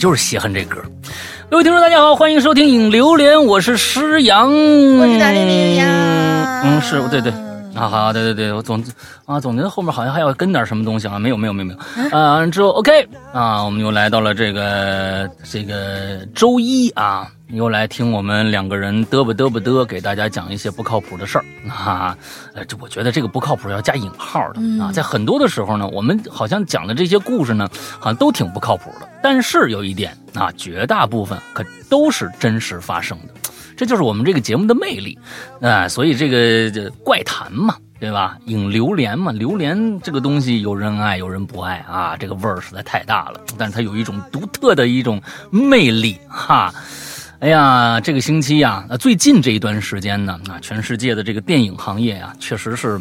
就是稀罕这歌。各位听众，大家好，欢迎收听《影榴莲》，我是诗阳，我是大玲玲呀。嗯，是对对。啊好，对对对，我总啊总觉得后面好像还要跟点什么东西啊，没有没有没有没有，啊之后 OK 啊，我们又来到了这个这个周一啊，又来听我们两个人嘚吧嘚吧嘚，给大家讲一些不靠谱的事儿啊，呃这我觉得这个不靠谱要加引号的啊，在很多的时候呢，我们好像讲的这些故事呢，好像都挺不靠谱的，但是有一点啊，绝大部分可都是真实发生的。这就是我们这个节目的魅力，啊，所以这个这怪谈嘛，对吧？引榴莲嘛，榴莲这个东西有人爱，有人不爱啊，这个味儿实在太大了，但是它有一种独特的一种魅力哈。哎呀，这个星期呀，啊，最近这一段时间呢，啊，全世界的这个电影行业啊，确实是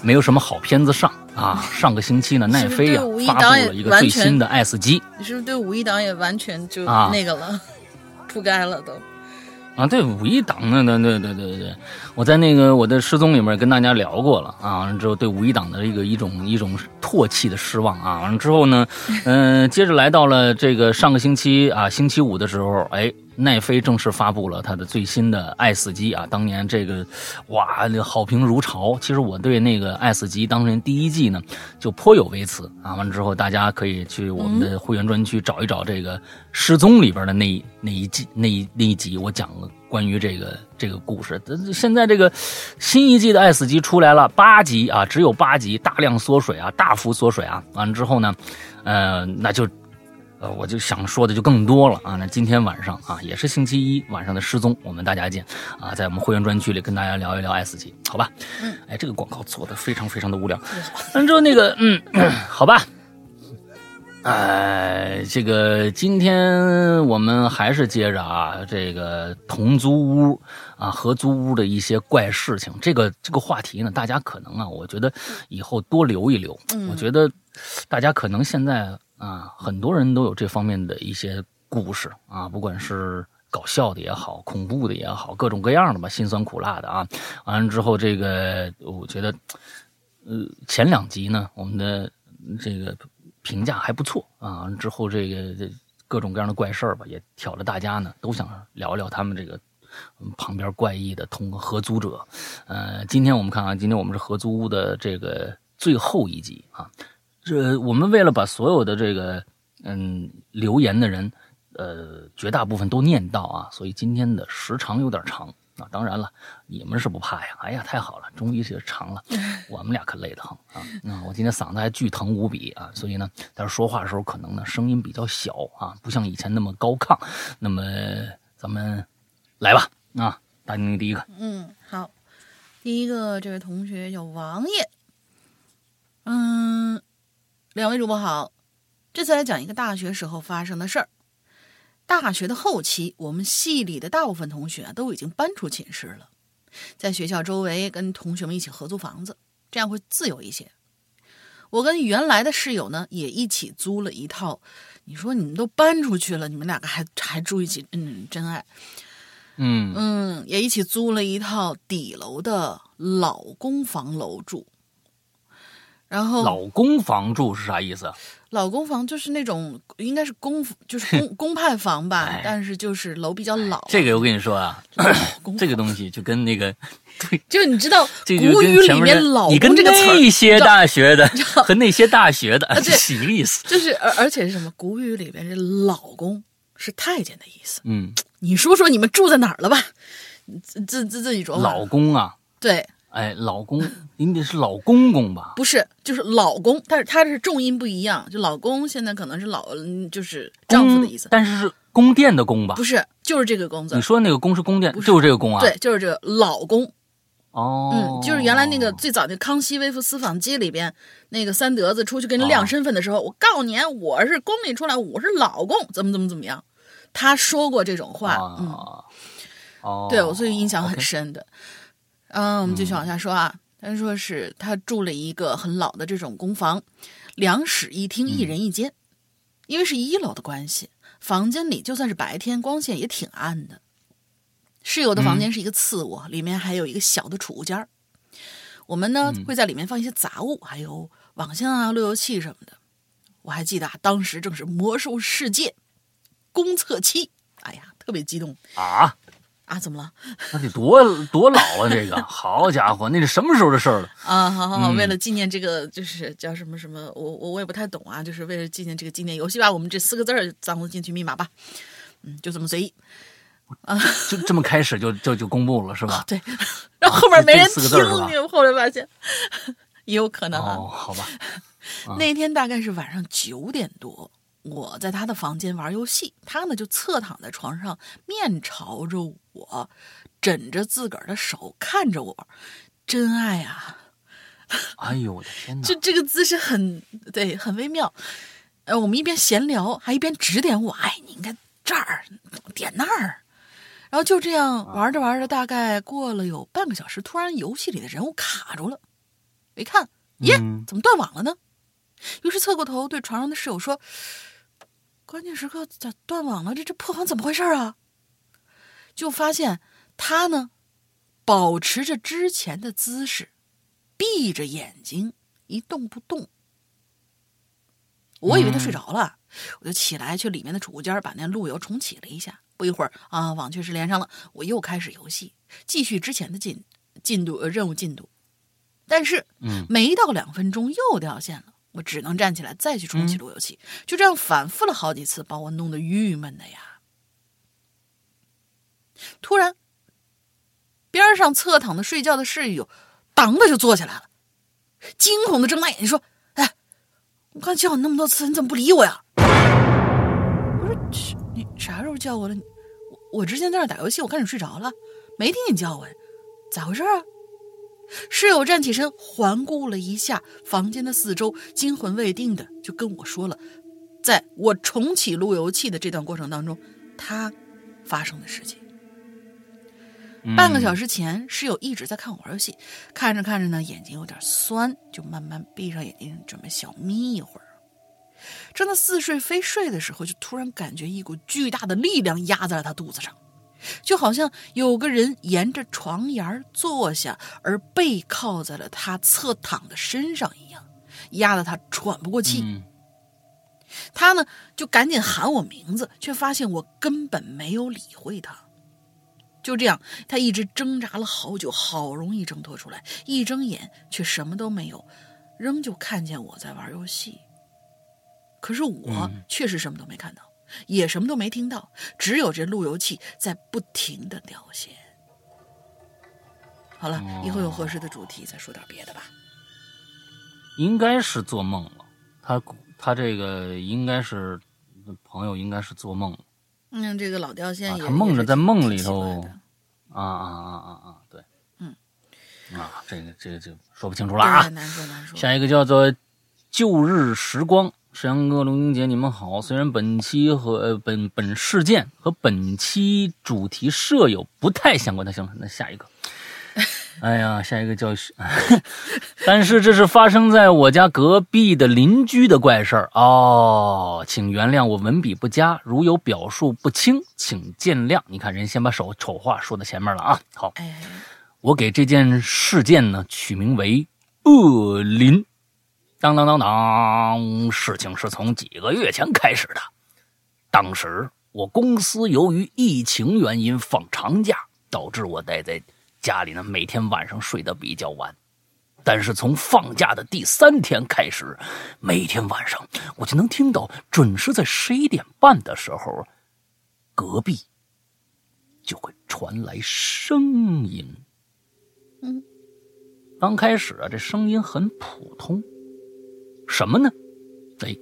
没有什么好片子上啊。上个星期呢，奈飞呀发布了一个最新的《爱死机》，你是不是对五一档也完全就啊那个了，铺盖了都？啊，对五一档呢，对对对对对，我在那个我的失踪里面跟大家聊过了啊，完了之后对五一档的一个一种一种唾弃的失望啊，完了之后呢，嗯、接着来到了这个上个星期啊，星期五的时候，哎，奈飞正式发布了它的最新的《爱死机》啊，当年这个哇，那好评如潮。其实我对那个《爱死机》当年第一季呢就颇有微词啊，完了之后大家可以去我们的会员专区找一找这个失踪里边的那一那一季那一那一集，我讲了关于这个这个故事。呃现在这个新一季的《爱死机》出来了，八集啊，只有八集，大量缩水啊，大幅缩水啊。完了之后呢，呃，那就。呃，我就想说的就更多了啊！那今天晚上啊，也是星期一晚上的失踪，我们大家见啊，在我们会员专区里跟大家聊一聊 S 级，好吧？嗯，哎，这个广告做的非常非常的无聊。完之后那个，嗯，好吧。哎，这个今天我们还是接着啊，这个同租屋啊、合租屋的一些怪事情。这个这个话题呢，大家可能啊，我觉得以后多留一留。我觉得大家可能现在啊，很多人都有这方面的一些故事啊，不管是搞笑的也好，恐怖的也好，各种各样的吧，辛酸苦辣的啊。完了之后，这个我觉得，呃，前两集呢，我们的这个评价还不错啊。之后，这个这各种各样的怪事儿吧，也挑着大家呢都想聊聊他们这个。旁边怪异的同合租者，呃，今天我们看啊，今天我们是合租屋的这个最后一集啊，这我们为了把所有的这个嗯留言的人，呃，绝大部分都念到啊，所以今天的时长有点长啊。当然了，你们是不怕呀，哎呀，太好了，终于是长了，我们俩可累得很啊。那、我今天嗓子还巨疼无比啊，所以呢，但是说话的时候可能呢声音比较小啊，不像以前那么高亢。那么咱们来吧啊，大宁第一个，嗯，好，第一个这位同学叫王爷，嗯，两位主播好，这次来讲一个大学时候发生的事儿。大学的后期，我们系里的大部分同学啊都已经搬出寝室了，在学校周围跟同学们一起合租房子，这样会自由一些。我跟原来的室友呢也一起租了一套。你说你们都搬出去了，你们两个还还住一起，嗯，真爱。嗯嗯，也一起租了一套底楼的老公房楼住。然后老公房住是啥意思？老公房就是那种应该是公就是公 公派房吧哎，但是就是楼比较老。这个我跟你说啊，这个东西就跟那个，对，就你知道古语里面面“老你跟公”这个词些大学的 和那些大学的是一个意思。就是而而且是什么？古语里边这“老公”是太监的意思。嗯，你说说你们住在哪儿了吧？自自自自己琢磨。老公啊，对，哎，老公，您得是老公公吧？不是，就是老公，但是他是重音不一样。就老公现在可能是老，嗯就是丈夫的意思，但是是宫殿的宫吧不？是，就是这个宫字你。说那个宫是宫殿，是就是这个宫啊？对，，就是这个老公，哦，嗯，就是原来那个最早那《康熙微服私访记》里边，那个三德子出去跟人哦亮身份的时候，我告诉你，我是宫里出来，我是老公，怎么怎么怎么样，他说过这种话，嗯，啊，哦，对我所以印象很深的。嗯，我们继续往下说啊。他说是他住了一个很老的这种公房，两室一厅，一人一间。因为是一楼的关系，房间里就算是白天，光线也挺暗的。室友的房间是一个次卧，里面还有一个小的储物间儿。我们呢会在里面放一些杂物，还有网线啊、路由器什么的。我还记得啊，当时正是魔兽世界公测期，哎呀，特别激动啊！啊，怎么了？那得多多老啊！这个好家伙，那是什么时候的事儿了？啊，好好好，嗯为了纪念这个，就是叫什么什么，我我我也不太懂啊，就是为了纪念这个纪念游戏吧，我们这四个字儿脏了进去密码吧，嗯，就这么随意。啊就这么开始就就就公布了是吧？对，然后后面没人听，你后来发现也有可能啊。哦，好吧，那天大概是晚上九点多，我在他的房间玩游戏，他呢就侧躺在床上，面朝着我，枕着自个儿的手看着我，真爱啊！哎呦我的天哪！就这个姿势很对，很微妙。呃，我们一边闲聊，还一边指点我，哎，你应该这儿点那儿。然后就这样玩着玩着，大概过了有半个小时，突然游戏里的人物卡住了。我一看，耶，嗯怎么断网了呢？于是侧过头对床上的室友说：“关键时刻咋断网了？这这破房怎么回事啊？”就发现他呢，保持着之前的姿势，闭着眼睛一动不动。我以为他睡着了，我就起来去里面的储物间把那路由重启了一下。不一会儿啊，网确实连上了，我又开始游戏，继续之前的进进度呃任务进度。但是，嗯，没到两分钟又掉线了，我只能站起来再去重启路由器，就这样反复了好几次，把我弄得郁闷的呀。突然，边上侧躺着睡觉的室友，当的就坐起来了，惊恐的睁大眼睛说：“哎，我刚叫你那么多次，你怎么不理我呀？”我说：“你啥时候叫我了？我我之前在那打游戏，我看你睡着了，没听你叫我呀，咋回事啊？”室友站起身，环顾了一下房间的四周，惊魂未定的就跟我说了，在我重启路由器的这段过程当中，他发生的事情。半个小时，前，室友一直在看我玩游戏，看着看着呢，眼睛有点酸，就慢慢闭上眼睛，准备小眯一会儿。正在似睡非睡的时候，就突然感觉一股巨大的力量压在了他肚子上，就好像有个人沿着床沿儿坐下，而背靠在了他侧躺的身上一样，压得他喘不过气。嗯他呢就赶紧喊我名字，却发现我根本没有理会他。就这样，他一直挣扎了好久，好容易挣脱出来，一睁眼却什么都没有，仍旧看见我在玩游戏。可是我嗯确实什么都没看到，也什么都没听到，只有这路由器在不停的掉线。好了，以后有合适的主题再说点别的吧。应该是做梦了。他他这个应该是朋友，应该是做梦了嗯，这个老掉线他梦着在梦里头啊啊啊啊啊！对，嗯，啊，这个这个就说不清楚了啊，。难说难说。下一个叫做旧日时光。沈阳哥、龙英姐，你们好。虽然本期和呃本本事件和本期主题设有不太相关，那行了，那下一个。哎呀，下一个叫，但是这是发生在我家隔壁的邻居的怪事儿哦，请原谅我文笔不佳，如有表述不清，请见谅。你看，人先把手丑话说到前面了啊。好，哎，我给这件事件呢取名为“恶邻”。当当当当，事情是从几个月前开始的。当时我公司由于疫情原因放长假，导致我待在家里呢，每天晚上睡得比较晚。但是从放假的第三天开始，每天晚上我就能听到，准时在十一点半的时候，隔壁就会传来声音。嗯，刚开始啊，这声音很普通，什么呢？哎，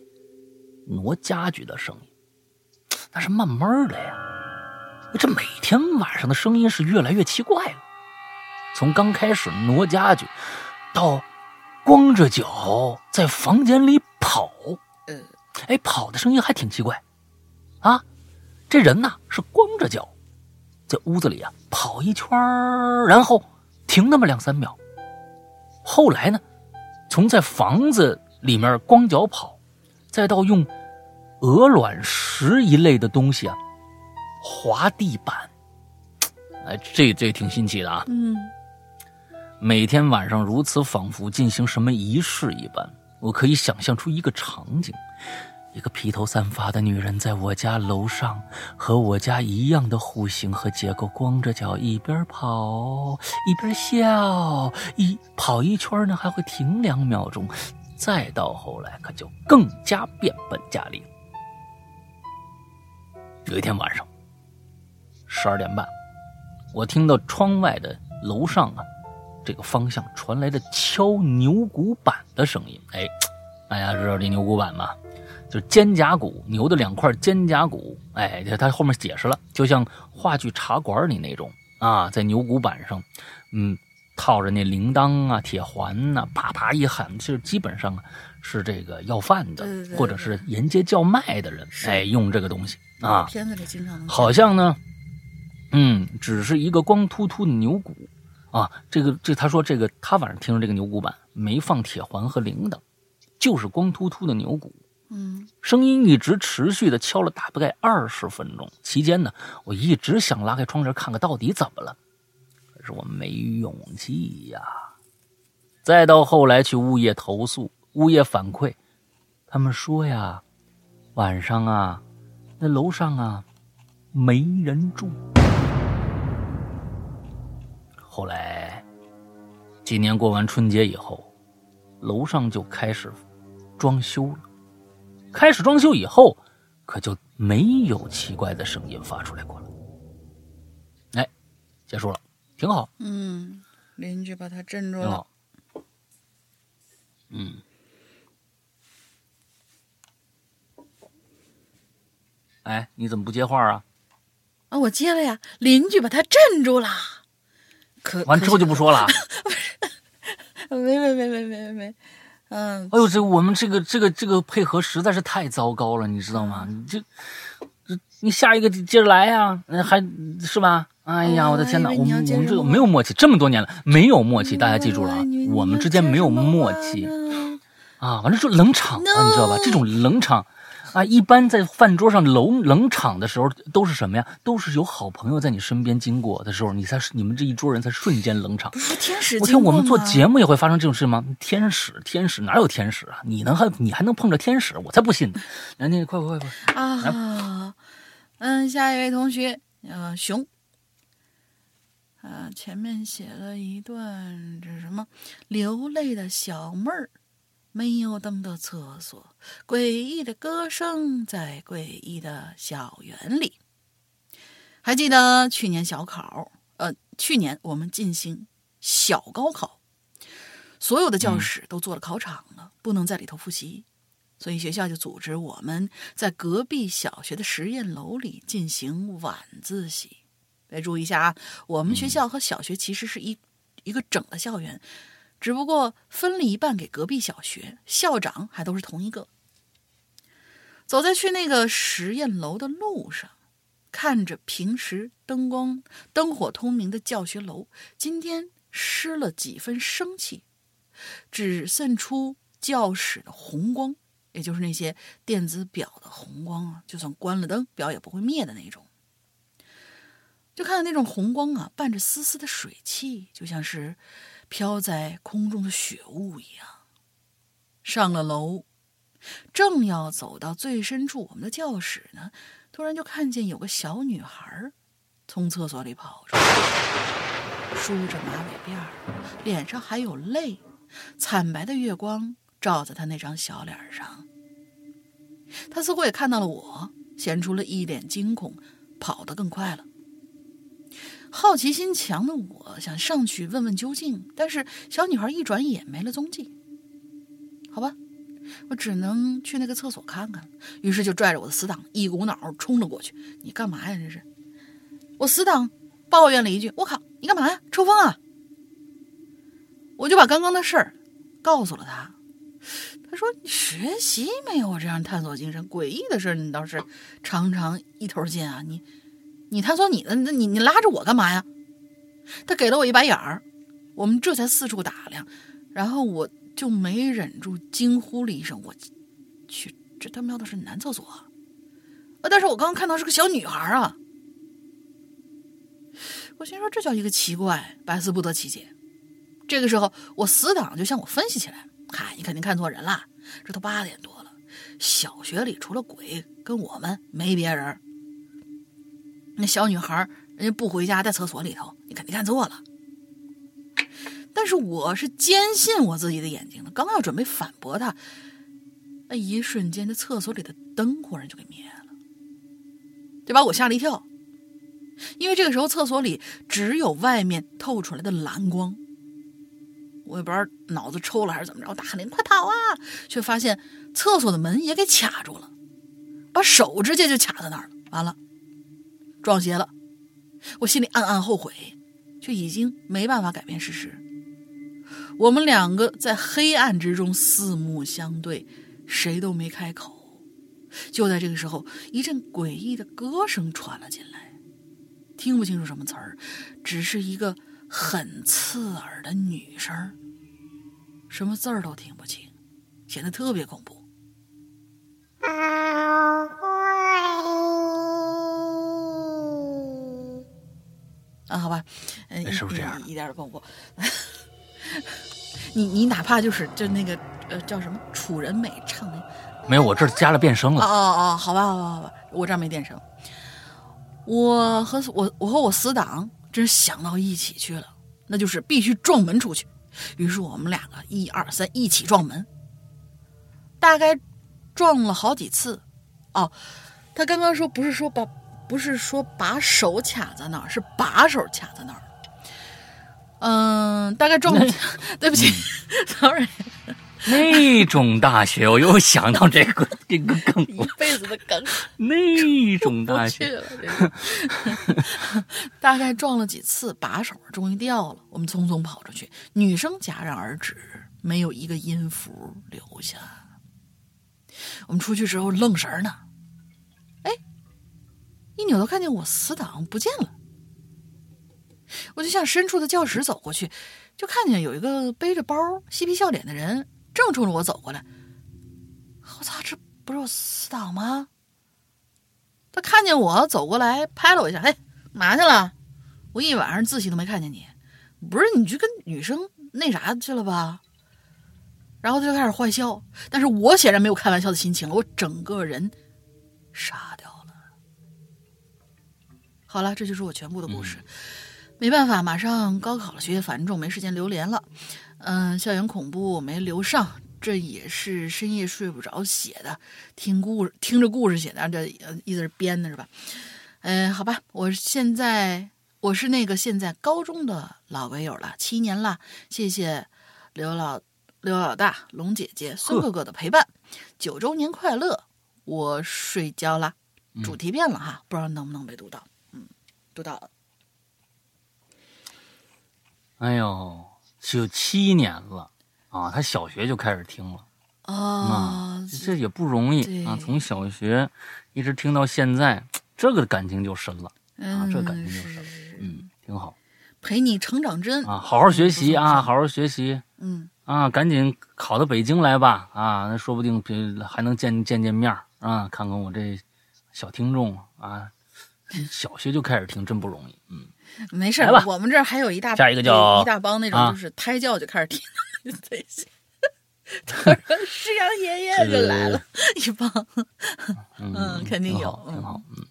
挪家具的声音。但是慢慢的呀，这每天晚上的声音是越来越奇怪了。从刚开始挪家具，到光着脚在房间里跑，呃，哎，跑的声音还挺奇怪，啊，这人呐是光着脚，在屋子里啊跑一圈然后停那么两三秒。后来呢，从在房子里面光脚跑，再到用鹅卵石一类的东西啊滑地板，哎，这这挺新奇的啊。嗯，每天晚上如此，仿佛进行什么仪式一般。我可以想象出一个场景：一个披头散发的女人在我家楼上，和我家一样的户型和结构，光着脚一边跑一边笑，一跑一圈呢还会停两秒钟。再到后来，可就更加变本加厉。有一天晚上，十二点半，我听到窗外的楼上啊，这个方向传来的敲牛骨板的声音。哎，大家知道这牛骨板吗？就是肩胛骨，牛的两块肩胛骨。哎，他后面解释了，就像话剧茶馆里那种啊，在牛骨板上，嗯，套着那铃铛啊、铁环呐、啪啪一喊，就基本上是这个要饭的，对对对或者是沿街叫卖的人，是哎，用这个东西啊。片子里经常好像呢，嗯，只是一个光秃秃的牛骨啊。这个这他说这个他晚上听着这个牛骨板没放铁环和铃铛，就是光秃秃的牛骨。嗯声音一直持续的敲了大概二十分钟，期间呢，我一直想拉开窗帘看看到底怎么了，可是我没勇气呀。再到后来去物业投诉，物业反馈，他们说呀，晚上啊，那楼上啊没人住。后来，今年过完春节以后，楼上就开始装修了。开始装修以后，可就没有奇怪的声音发出来过了。哎，结束了，挺好，嗯，邻居把他镇住了挺好。。嗯，哎，你怎么不接话啊？啊，我接了呀，邻居把他镇住了。可完之后就不说了。可 没没没没没没，嗯，哎呦，这我们这个这个这个配合实在是太糟糕了，你知道吗？你这这你下一个接着来呀、呃还是吧？哎呀，哦我的天哪，我们我们这个没有默契，这么多年了没有默契，大家记住了啊，我们之间没有默契。啊，完了就冷场了你知道吧？这种冷场啊，一般在饭桌上冷冷场的时候都是什么呀？都是有好朋友在你身边经过的时候，你才你们这一桌人才瞬间冷场。不是天使我听，我们做节目也会发生这种事吗？天使，天使哪有天使啊？你能还你还能碰着天使？我才不信呢！来，那快快快快！啊，嗯，下一位同学，呃，熊，啊，前面写了一段这是什么？流泪的小妹儿，没有灯的厕所，诡异的歌声在诡异的校园里。还记得去年小考，呃，去年我们进行小高考，所有的教室都做了考场了，不能在里头复习。所以学校就组织我们在隔壁小学的实验楼里进行晚自习。别注意一下啊，我们学校和小学其实是一一个整的校园，只不过分了一半给隔壁小学，校长还都是同一个。走在去那个实验楼的路上，看着平时灯光灯火通明的教学楼，今天失了几分生气，只渗出教室的红光。也就是那些电子表的红光啊，就算关了灯，表也不会灭的那种。就看到那种红光啊，伴着丝丝的水汽，就像是飘在空中的雪雾一样。上了楼，正要走到最深处我们的教室呢，突然就看见有个小女孩从厕所里跑出来，梳着马尾辫儿，脸上还有泪，惨白的月光照在她那张小脸上。她似乎也看到了我，显出了一脸惊恐，跑得更快了。好奇心强的我想上去问问究竟，但是小女孩一转眼没了踪迹。好吧，我只能去那个厕所看看。于是就拽着我的死党，一股脑冲了过去。你干嘛呀？这是！我死党抱怨了一句：“我靠，你干嘛呀？抽风啊！”我就把刚刚的事儿告诉了他。他说：“你学习没有我这样探索精神，诡异的事你倒是常常一头进啊！你，你探索你的，那你你拉着我干嘛呀？”他给了我一白眼儿，我们这才四处打量，然后我就没忍住惊呼了一声：“我去，这他喵的是男厕所啊！”，但是我刚刚看到是个小女孩啊！我心说这叫一个奇怪，百思不得其解。这个时候，我死党就向我分析起来：“嗨，你肯定看错人了，这都八点多了，小学里除了鬼跟我们没别人。那小女孩人家不回家，在厕所里头，你肯定看错了。”但是我是坚信我自己的眼睛的，刚要准备反驳他，那一瞬间，这厕所里的灯忽然就给灭了，这把我吓了一跳。因为这个时候厕所里只有外面透出来的蓝光，我也不知道脑子抽了还是怎么着，我大喊：“快跑啊！”却发现厕所的门也给卡住了，把手直接就卡在那儿了。完了，撞邪了。我心里暗暗后悔，却已经没办法改变事实。我们两个在黑暗之中四目相对，谁都没开口。就在这个时候，一阵诡异的歌声传了进来，听不清楚什么词儿，只是一个很刺耳的女声，什么字儿都听不清，显得特别恐怖。啊，好吧，嗯，是不是这样？一点都不过。你你哪怕就是就那个呃叫什么楚人美唱的，没有，我这加了变声了。哦哦哦，好吧好吧好吧，我这儿没变声。我和我我和我死党真是想到一起去了，那就是必须撞门出去。于是我们两个一二三一起撞门，大概撞了好几次。哦，他刚刚说不是说把不是说把手卡在那儿，是把手卡在那儿。嗯，大概撞了，对不起，sorry。那种大学，我又想到这个这个梗一辈子的梗。那种 大学，了，大概撞了几次，把手终于掉了。我们匆匆跑出去，女生戛然而止，没有一个音符留下。我们出去时候愣神儿呢，哎，一扭头看见我死党不见了。我就向深处的教室走过去，就看见有一个背着包、嬉皮笑脸的人正冲着我走过来。我操，这不是我死党吗？他看见我走过来，拍了我一下，嘿，嘛去了？我一晚上自习都没看见你，不是你去跟女生那啥去了吧？然后他就开始坏笑，但是我显然没有开玩笑的心情了，我整个人傻。好了，这就是我全部的故事。没办法，马上高考了，学业繁重，没时间留连了。嗯，校园恐怖没留上，这也是深夜睡不着写的，听故事听着故事写的，这呃意思是编的是吧？嗯，好吧，我现在我是那个现在高中的老鬼友了，七年了，谢谢刘老刘老大、龙姐姐、孙哥哥的陪伴，九周年快乐！我睡觉啦，主题变了哈，不知道能不能被读到，嗯，读到了。哎呦，有七年了啊！他小学就开始听了啊啊，，这也不容易啊！从小学一直听到现在，这个感情就深了啊！嗯，这感情就深了，嗯，挺好陪你成长真啊！好好学习啊，好好学习嗯，啊！赶紧考到北京来吧啊！那说不定还能见见见面啊！看看我这小听众啊，小学就开始听，真不容易，嗯。没事吧，我们这儿还有一大下一个叫一大帮那种啊就是胎教就开始听这些。他说：“师阳爷爷 就来了，一帮，嗯 嗯肯定有挺好，嗯挺好。嗯，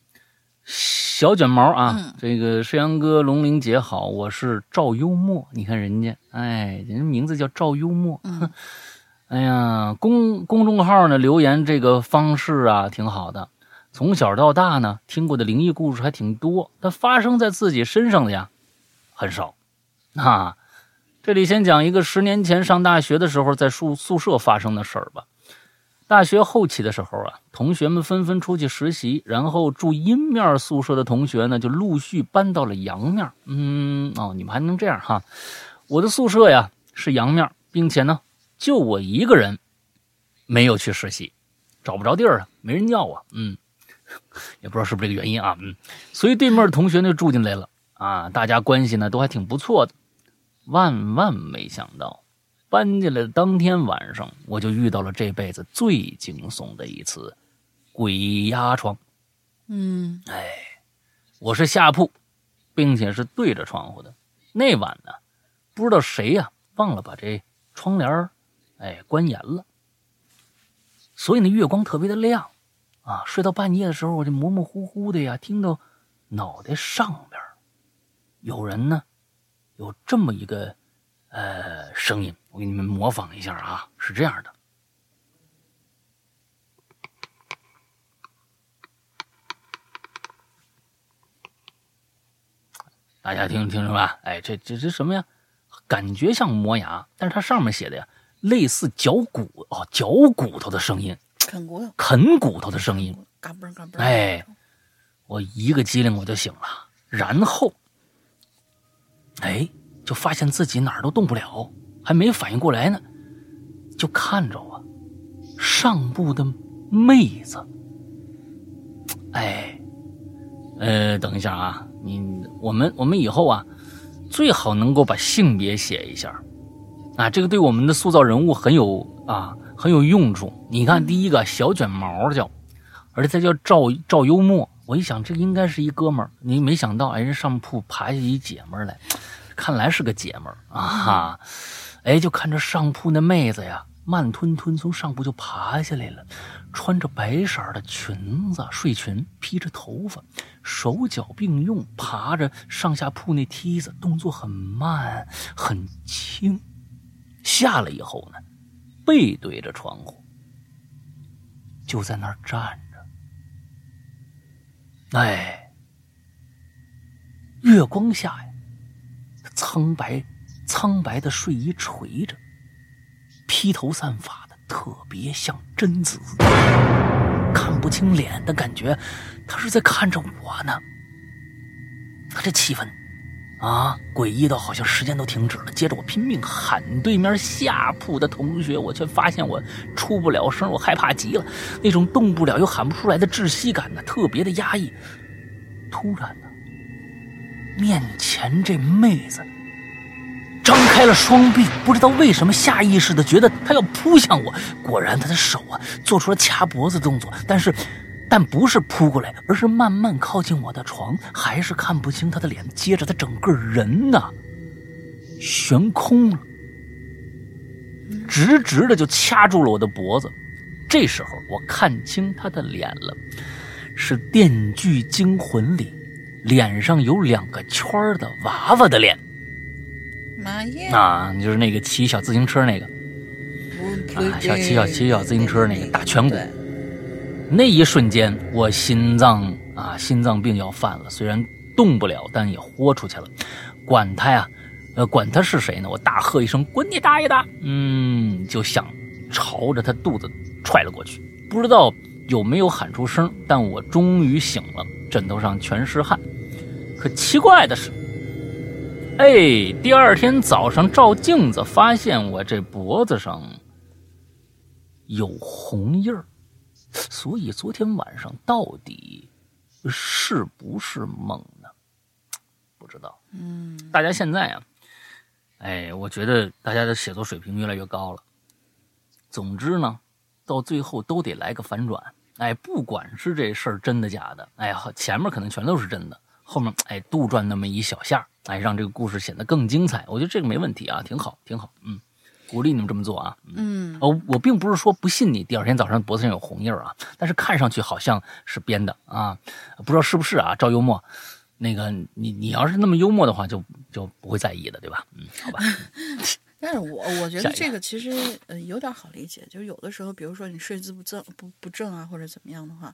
小卷毛啊，嗯这个山羊哥、龙玲姐好，我是赵幽默。你看人家，哎，人家名字叫赵幽默。嗯 哎呀，公公众号呢留言这个方式啊挺好的。从小到大呢，听过的灵异故事还挺多，但发生在自己身上的呀很少。啊，这里先讲一个十年前上大学的时候在宿宿舍发生的事儿吧。大学后期的时候啊，同学们纷纷出去实习，然后住阴面宿舍的同学呢，就陆续搬到了阳面。嗯，哦，你们还能这样哈？我的宿舍呀是阳面，并且呢，就我一个人没有去实习，找不着地儿啊，没人要啊。嗯，也不知道是不是这个原因啊。嗯，所以对面的同学呢住进来了啊，大家关系呢都还挺不错的。万万没想到，搬进来的当天晚上，我就遇到了这辈子最惊悚的一次鬼压床。嗯哎我是下铺，并且是对着窗户的。那晚呢，不知道谁呀忘了把这窗帘儿哎关严了，所以那月光特别的亮啊。睡到半夜的时候，我就模模糊糊的呀听到脑袋上边有人呢有这么一个呃声音，我给你们模仿一下啊，是这样的。大家听听着吧，哎，这这这什么呀？感觉像磨牙，但是它上面写的呀，类似嚼骨哦，嚼骨头的声音，啃骨头，啃骨头的声音。嘎嘣嘎嘣。哎，我一个机灵我就醒了，然后，哎，就发现自己哪儿都动不了，还没反应过来呢，就看着我上部的妹子，哎，呃，等一下啊。你我们我们以后啊，最好能够把性别写一下，啊，这个对我们的塑造人物很有啊很有用处。你看，第一个小卷毛叫，而且他叫赵赵幽默。我一想，这应该是一哥们儿。你没想到，哎，人上铺爬下一姐们儿来，看来是个姐们儿啊哈。哎，就看着上铺那妹子呀，慢吞吞从上铺就爬下来了。穿着白色的裙子，睡裙，披着头发，手脚并用，爬着上下铺那梯子，动作很慢，很轻。下来以后呢，背对着窗户，就在那儿站着。哎，月光下呀，苍白苍白的睡衣垂着，披头散发的。特别像贞子，看不清脸的感觉，他是在看着我呢。他这气氛，啊，诡异到好像时间都停止了。接着我拼命喊对面下铺的同学，我却发现我出不了声，我害怕极了，那种动不了又喊不出来的窒息感呢，特别的压抑。突然呢，面前这妹子。张开了双臂，不知道为什么下意识的觉得她要扑向我。果然，她的手啊做出了掐脖子动作，但是，但不是扑过来，而是慢慢靠近我的床。还是看不清他的脸，接着他整个人呢悬空了，直直的就掐住了我的脖子。这时候我看清他的脸了，是《电锯惊魂》里脸上有两个圈的娃娃的脸。妈耶！啊，就是那个骑小自行车那个，啊，小骑小骑小自行车那个大颧骨。那一瞬间，我心脏啊，心脏病要犯了。虽然动不了，但也豁出去了。管他呀，呃，管他是谁呢？我大喝一声：“滚你大爷的！”嗯，就想朝着他肚子踹了过去。不知道有没有喊出声，但我终于醒了，枕头上全是汗。可奇怪的是。哎，第二天早上照镜子，发现我这脖子上有红印儿，所以昨天晚上到底是不是梦呢？不知道。嗯，大家现在啊，哎，我觉得大家的写作水平越来越高了。总之呢，到最后都得来个反转。哎，不管是这事儿真的假的，哎，前面可能全都是真的，后面哎杜撰那么一小下。哎，让这个故事显得更精彩，我觉得这个没问题啊，挺好，挺好，嗯，鼓励你们这么做啊，嗯，哦，我并不是说不信你第二天早上脖子上有红印啊，但是看上去好像是编的啊，不知道是不是啊？赵幽默，那个你你要是那么幽默的话，就就不会在意的，对吧？嗯，好吧。但是我我觉得这个其实呃有点好理解，就是有的时候，比如说你睡姿不正不不正啊，或者怎么样的话，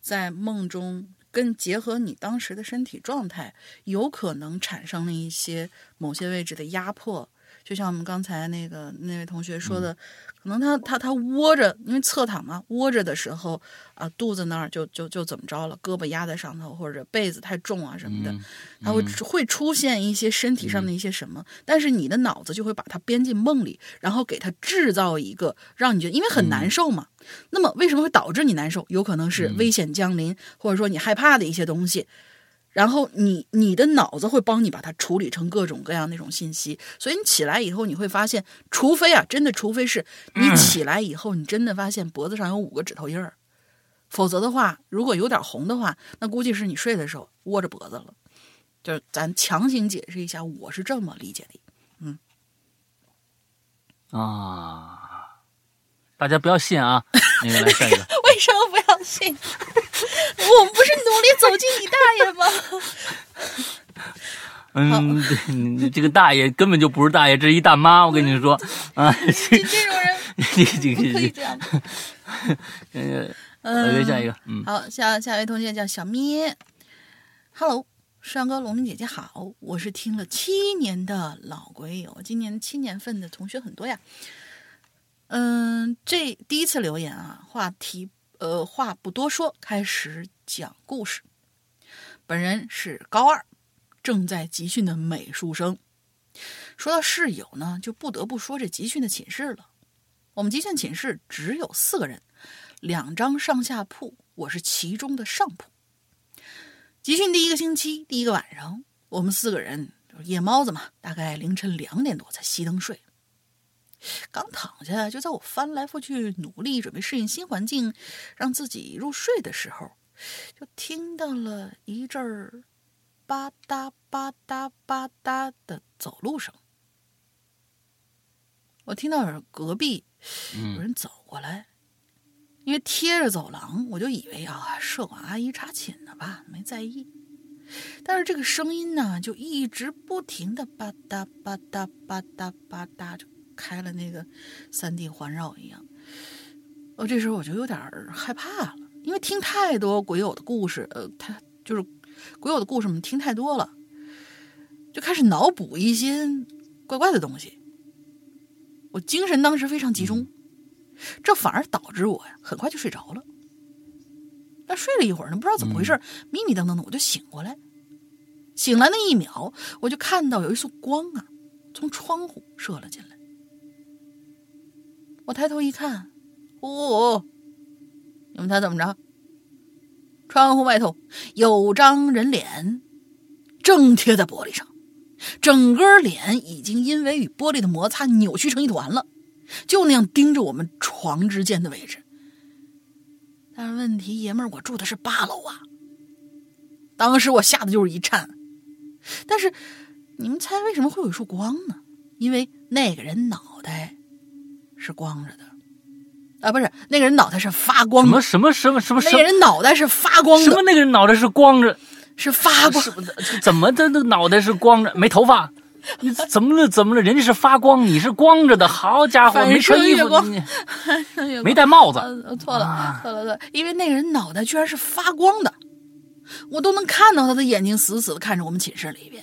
在梦中。跟结合你当时的身体状态，有可能产生了一些某些位置的压迫，就像我们刚才那个那位同学说的。可能他他他窝着，因为侧躺嘛，窝着的时候啊，肚子那儿就就就怎么着了，胳膊压在上头，或者被子太重啊什么的，他会会出现一些身体上的一些什么，但是你的脑子就会把它编进梦里，然后给他制造一个让你觉得，因为很难受嘛。那么为什么会导致你难受？有可能是危险降临，或者说你害怕的一些东西。然后你你的脑子会帮你把它处理成各种各样那种信息，所以你起来以后你会发现，除非啊，真的除非是你起来以后你真的发现脖子上有五个指头印儿，否则的话，如果有点红的话，那估计是你睡的时候窝着脖子了。就是咱强行解释一下，我是这么理解的。嗯啊，大家不要信啊！那个来下一个，为什么不要信？我们不是努力走进你大爷吗？嗯，对你这个大爷根本就不是大爷，这是一大妈，我跟你说啊，这这种人这这不可以这这样。呃，嗯，来下一个，嗯，好，下下一位同学叫小咩，Hello，山哥、龙玲姐姐好，我是听了七年的老鬼友，今年七年份的同学很多呀。嗯，这第一次留言啊，话题呃话不多说，开始讲故事。本人是高二，正在集训的美术生。说到室友呢，就不得不说这集训的寝室了。我们集训寝室只有四个人，两张上下铺，我是其中的上铺。集训第一个星期，第一个晚上，我们四个人夜猫子嘛，大概凌晨两点多才熄灯睡。刚躺下，就在我翻来覆去努力准备适应新环境，让自己入睡的时候，就听到了一阵儿吧嗒吧嗒吧嗒的走路声。我听到有隔壁有人走过来，因为贴着走廊，我就以为啊，舍管阿姨查寝呢吧，没在意。但是这个声音呢，就一直不停的吧嗒吧嗒吧嗒吧嗒，就开了那个三 D 环绕一样。我这时候我就有点害怕了，因为听太多鬼友的故事，呃，他就是鬼友的故事，我们听太多了，就开始脑补一些怪怪的东西。我精神当时非常集中，这反而导致我呀很快就睡着了。但睡了一会儿呢，不知道怎么回事，迷迷瞪瞪的我就醒过来。醒来那一秒，我就看到有一束光啊，从窗户射了进来。我抬头一看，哦，你们猜怎么着？窗户外头有张人脸，正贴在玻璃上，整个脸已经因为与玻璃的摩擦扭曲成一团了，就那样盯着我们床之间的位置。但问题，爷们儿，我住的是八楼啊！当时我吓得就是一颤。但是，你们猜为什么会有一束光呢？因为那个人脑袋是光着的，啊，不是，那个人脑袋是发光的。什么什么什么什么那个人脑袋是发光的，什么那个人脑袋是光着，是发光。怎么的那脑袋是光着，没头发？你怎么了？怎么了？人家是发光，你是光着的。好家伙，没穿衣服，没戴帽子。呃，错了，错了，错了，因为那个人脑袋居然是发光的，我都能看到他的眼睛死死的看着我们寝室里边，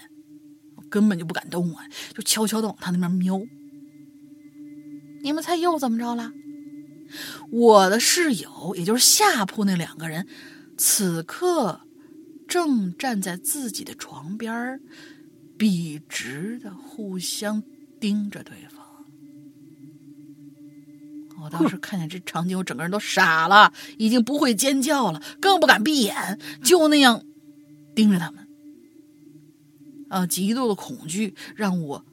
我根本就不敢动啊，就悄悄的往他那边瞄。你们猜又怎么着了？我的室友，也就是下铺那两个人，此刻正站在自己的床边儿，笔直的互相盯着对方。我当时看见这场景，我整个人都傻了，已经不会尖叫了，更不敢闭眼，就那样盯着他们。啊，极度的恐惧让我，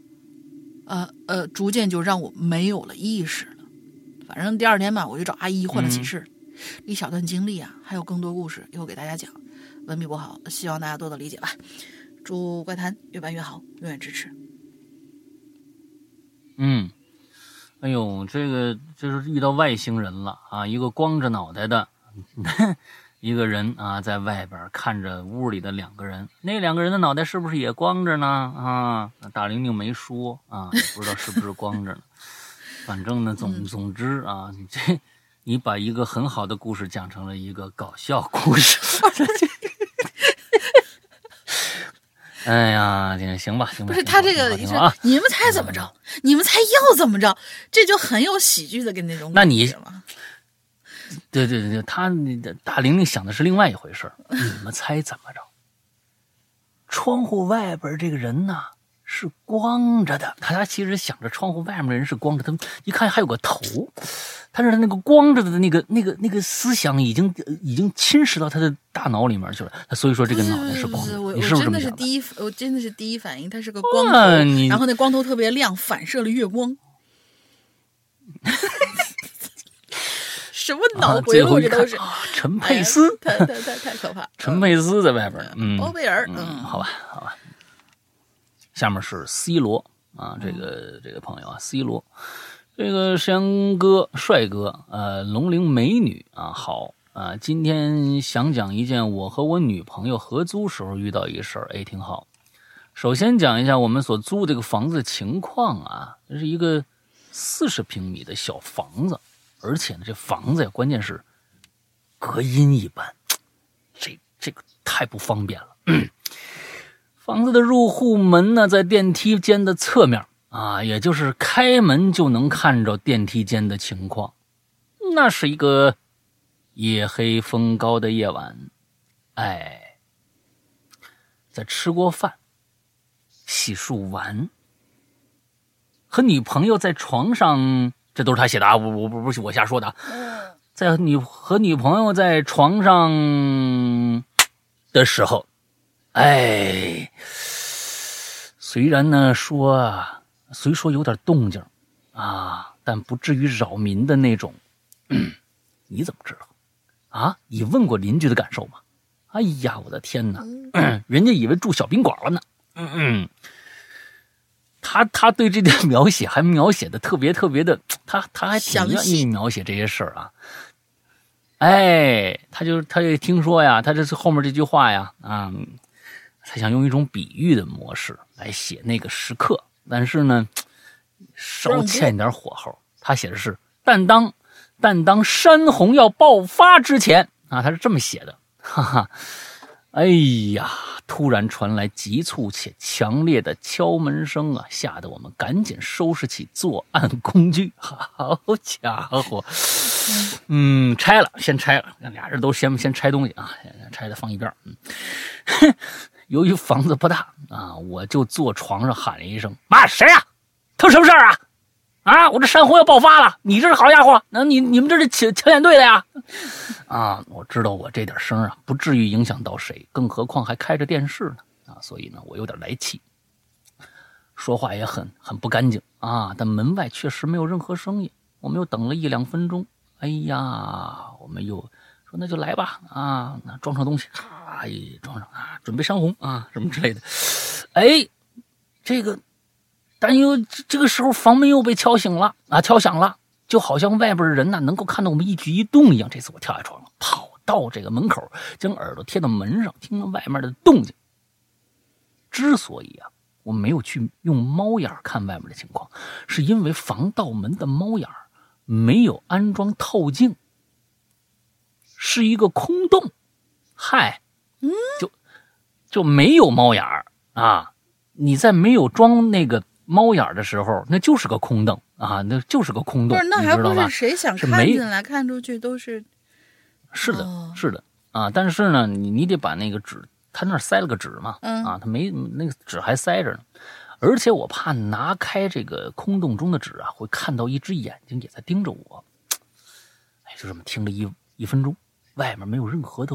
呃呃，逐渐就让我没有了意识了。反正第二天吧，我就找阿姨换了寝室。一小段经历啊，还有更多故事，以后给大家讲。文笔不好，希望大家多多理解吧。祝怪谈越办越好，永远支持。嗯，哎呦，这个就是遇到外星人了啊！一个光着脑袋的一个人啊，在外边看着屋里的两个人，那两个人的脑袋是不是也光着呢？啊，大玲玲没说啊，也不知道是不是光着呢。反正呢，总总之啊，你这你把一个很好的故事讲成了一个搞笑故事。哎呀，这行吧，行吧。不是他这个你们猜怎么着？你们猜要怎么着？这就很有喜剧的跟那种那你 对对对对，他那个大玲玲想的是另外一回事儿 你们猜怎么着？窗户外边这个人呢是光着的，他其实想着窗户外面的人是光着，他们一看还有个头，但是他那个光着的那个那个那个思想已经呃已经侵蚀到他的大脑里面去了，所以说这个脑袋是光的，我你是不是这我真么想的？的是第一，我真的是第一反应，他是个光头，啊然后那光头特别亮，反射了月光。什么脑啊，回路这都是，陈佩斯，太太太太可怕。陈佩斯在外边呢，嗯，欧贝尔，嗯，嗯，好吧，好吧，下面是 C 罗啊，这个这个朋友啊，C 罗，这个山哥帅哥，呃，龙陵美女啊，好啊，今天想讲一件我和我女朋友合租时候遇到一个事儿，哎，挺好。首先讲一下我们所租这个房子的情况啊，这是一个四十平米的小房子，而且呢，这房子呀，关键是隔音一般，这这个太不方便了。房子的入户门呢，在电梯间的侧面啊，也就是开门就能看着电梯间的情况。那是一个夜黑风高的夜晚，哎，在吃过饭、洗漱完，和女朋友在床上，这都是他写的啊，我我不不是我瞎说的啊。在女和女朋友在床上的时候。哎，虽然呢说，虽说有点动静啊，但不至于扰民的那种。你怎么知道？啊，你问过邻居的感受吗？哎呀，我的天哪，人家以为住小宾馆了呢。嗯嗯，他他对这点描写还描写的特别特别的，他他还挺愿意描写这些事儿啊。哎，他就他就听说呀，他这是后面这句话呀，啊。他想用一种比喻的模式来写那个时刻，但是呢，稍欠一点火候。他写的是“但当但当山洪要爆发之前啊”，他是这么写的。哈哈，哎呀，突然传来急促且强烈的敲门声啊，吓得我们赶紧收拾起作案工具。好家伙，嗯，拆了，先拆了，俩人都先先拆东西啊，拆了放一边。嗯，哼。由于房子不大啊，我就坐床上喊了一声：“妈，谁呀？他什么事儿啊？啊，我这山洪要爆发了！你这是好家伙，那你你们这是抢抢险队的呀？啊，我知道我这点声啊，不至于影响到谁，更何况还开着电视呢啊，所以呢，我有点来气，说话也很很不干净啊。但门外确实没有任何声音，我们又等了一两分钟，哎呀，我们又。说那就来吧，啊，那装上东西，咔一装上啊，准备山洪啊，什么之类的。哎，这个，但又这个时候房门又被敲醒了啊，敲响了，就好像外边的人呢能够看到我们一举一动一样。这次我跳下床了，跑到这个门口，将耳朵贴到门上，听了外面的动静。之所以啊，我没有去用猫眼看外面的情况，是因为防盗门的猫眼没有安装透镜。是一个空洞，嗨，嗯，就就没有猫眼儿啊！你在没有装那个猫眼的时候，那就是个空洞啊，那就是个空洞，不是？那还不是谁想看进来看出去都是？是的，是的啊！但是呢，你你得把那个纸，他那塞了个纸嘛，啊，他没那个纸还塞着呢，而且我怕拿开这个空洞中的纸啊，会看到一只眼睛也在盯着我。哎，就这么听了一一分钟。外面没有任何的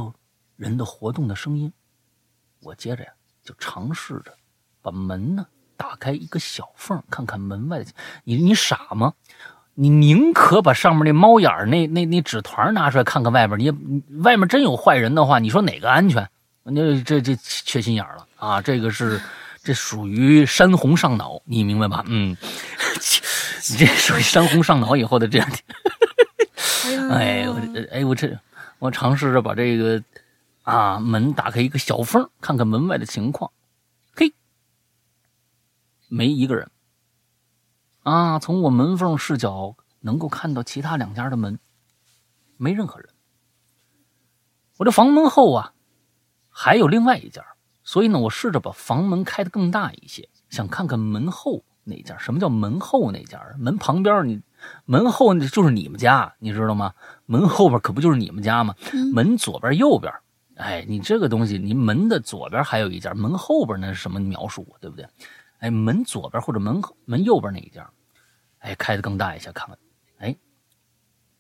人的活动的声音，我接着呀就尝试着把门呢打开一个小缝，看看门外的。你你傻吗？你宁可把上面那猫眼那那那纸团拿出来看看外边。你外面真有坏人的话，你说哪个安全？那这这缺心眼了啊！这个是这属于山洪上脑，你明白吧？嗯，你这属于山洪上脑以后的这样。哎我哎我这。我尝试着把这个啊门打开一个小缝，看看门外的情况。嘿，没一个人啊！从我门缝视角能够看到其他两家的门，没任何人。我这房门后啊还有另外一家，所以呢，我试着把房门开得更大一些，想看看门后那家。什么叫门后那家？门旁边你。门后就是你们家，你知道吗？门后边可不就是你们家吗？门左边、右边，哎，你这个东西，你门的左边还有一家，门后边那是什么描述？对不对？哎，门左边或者门门右边那一家，哎，开的更大一些，看看，哎，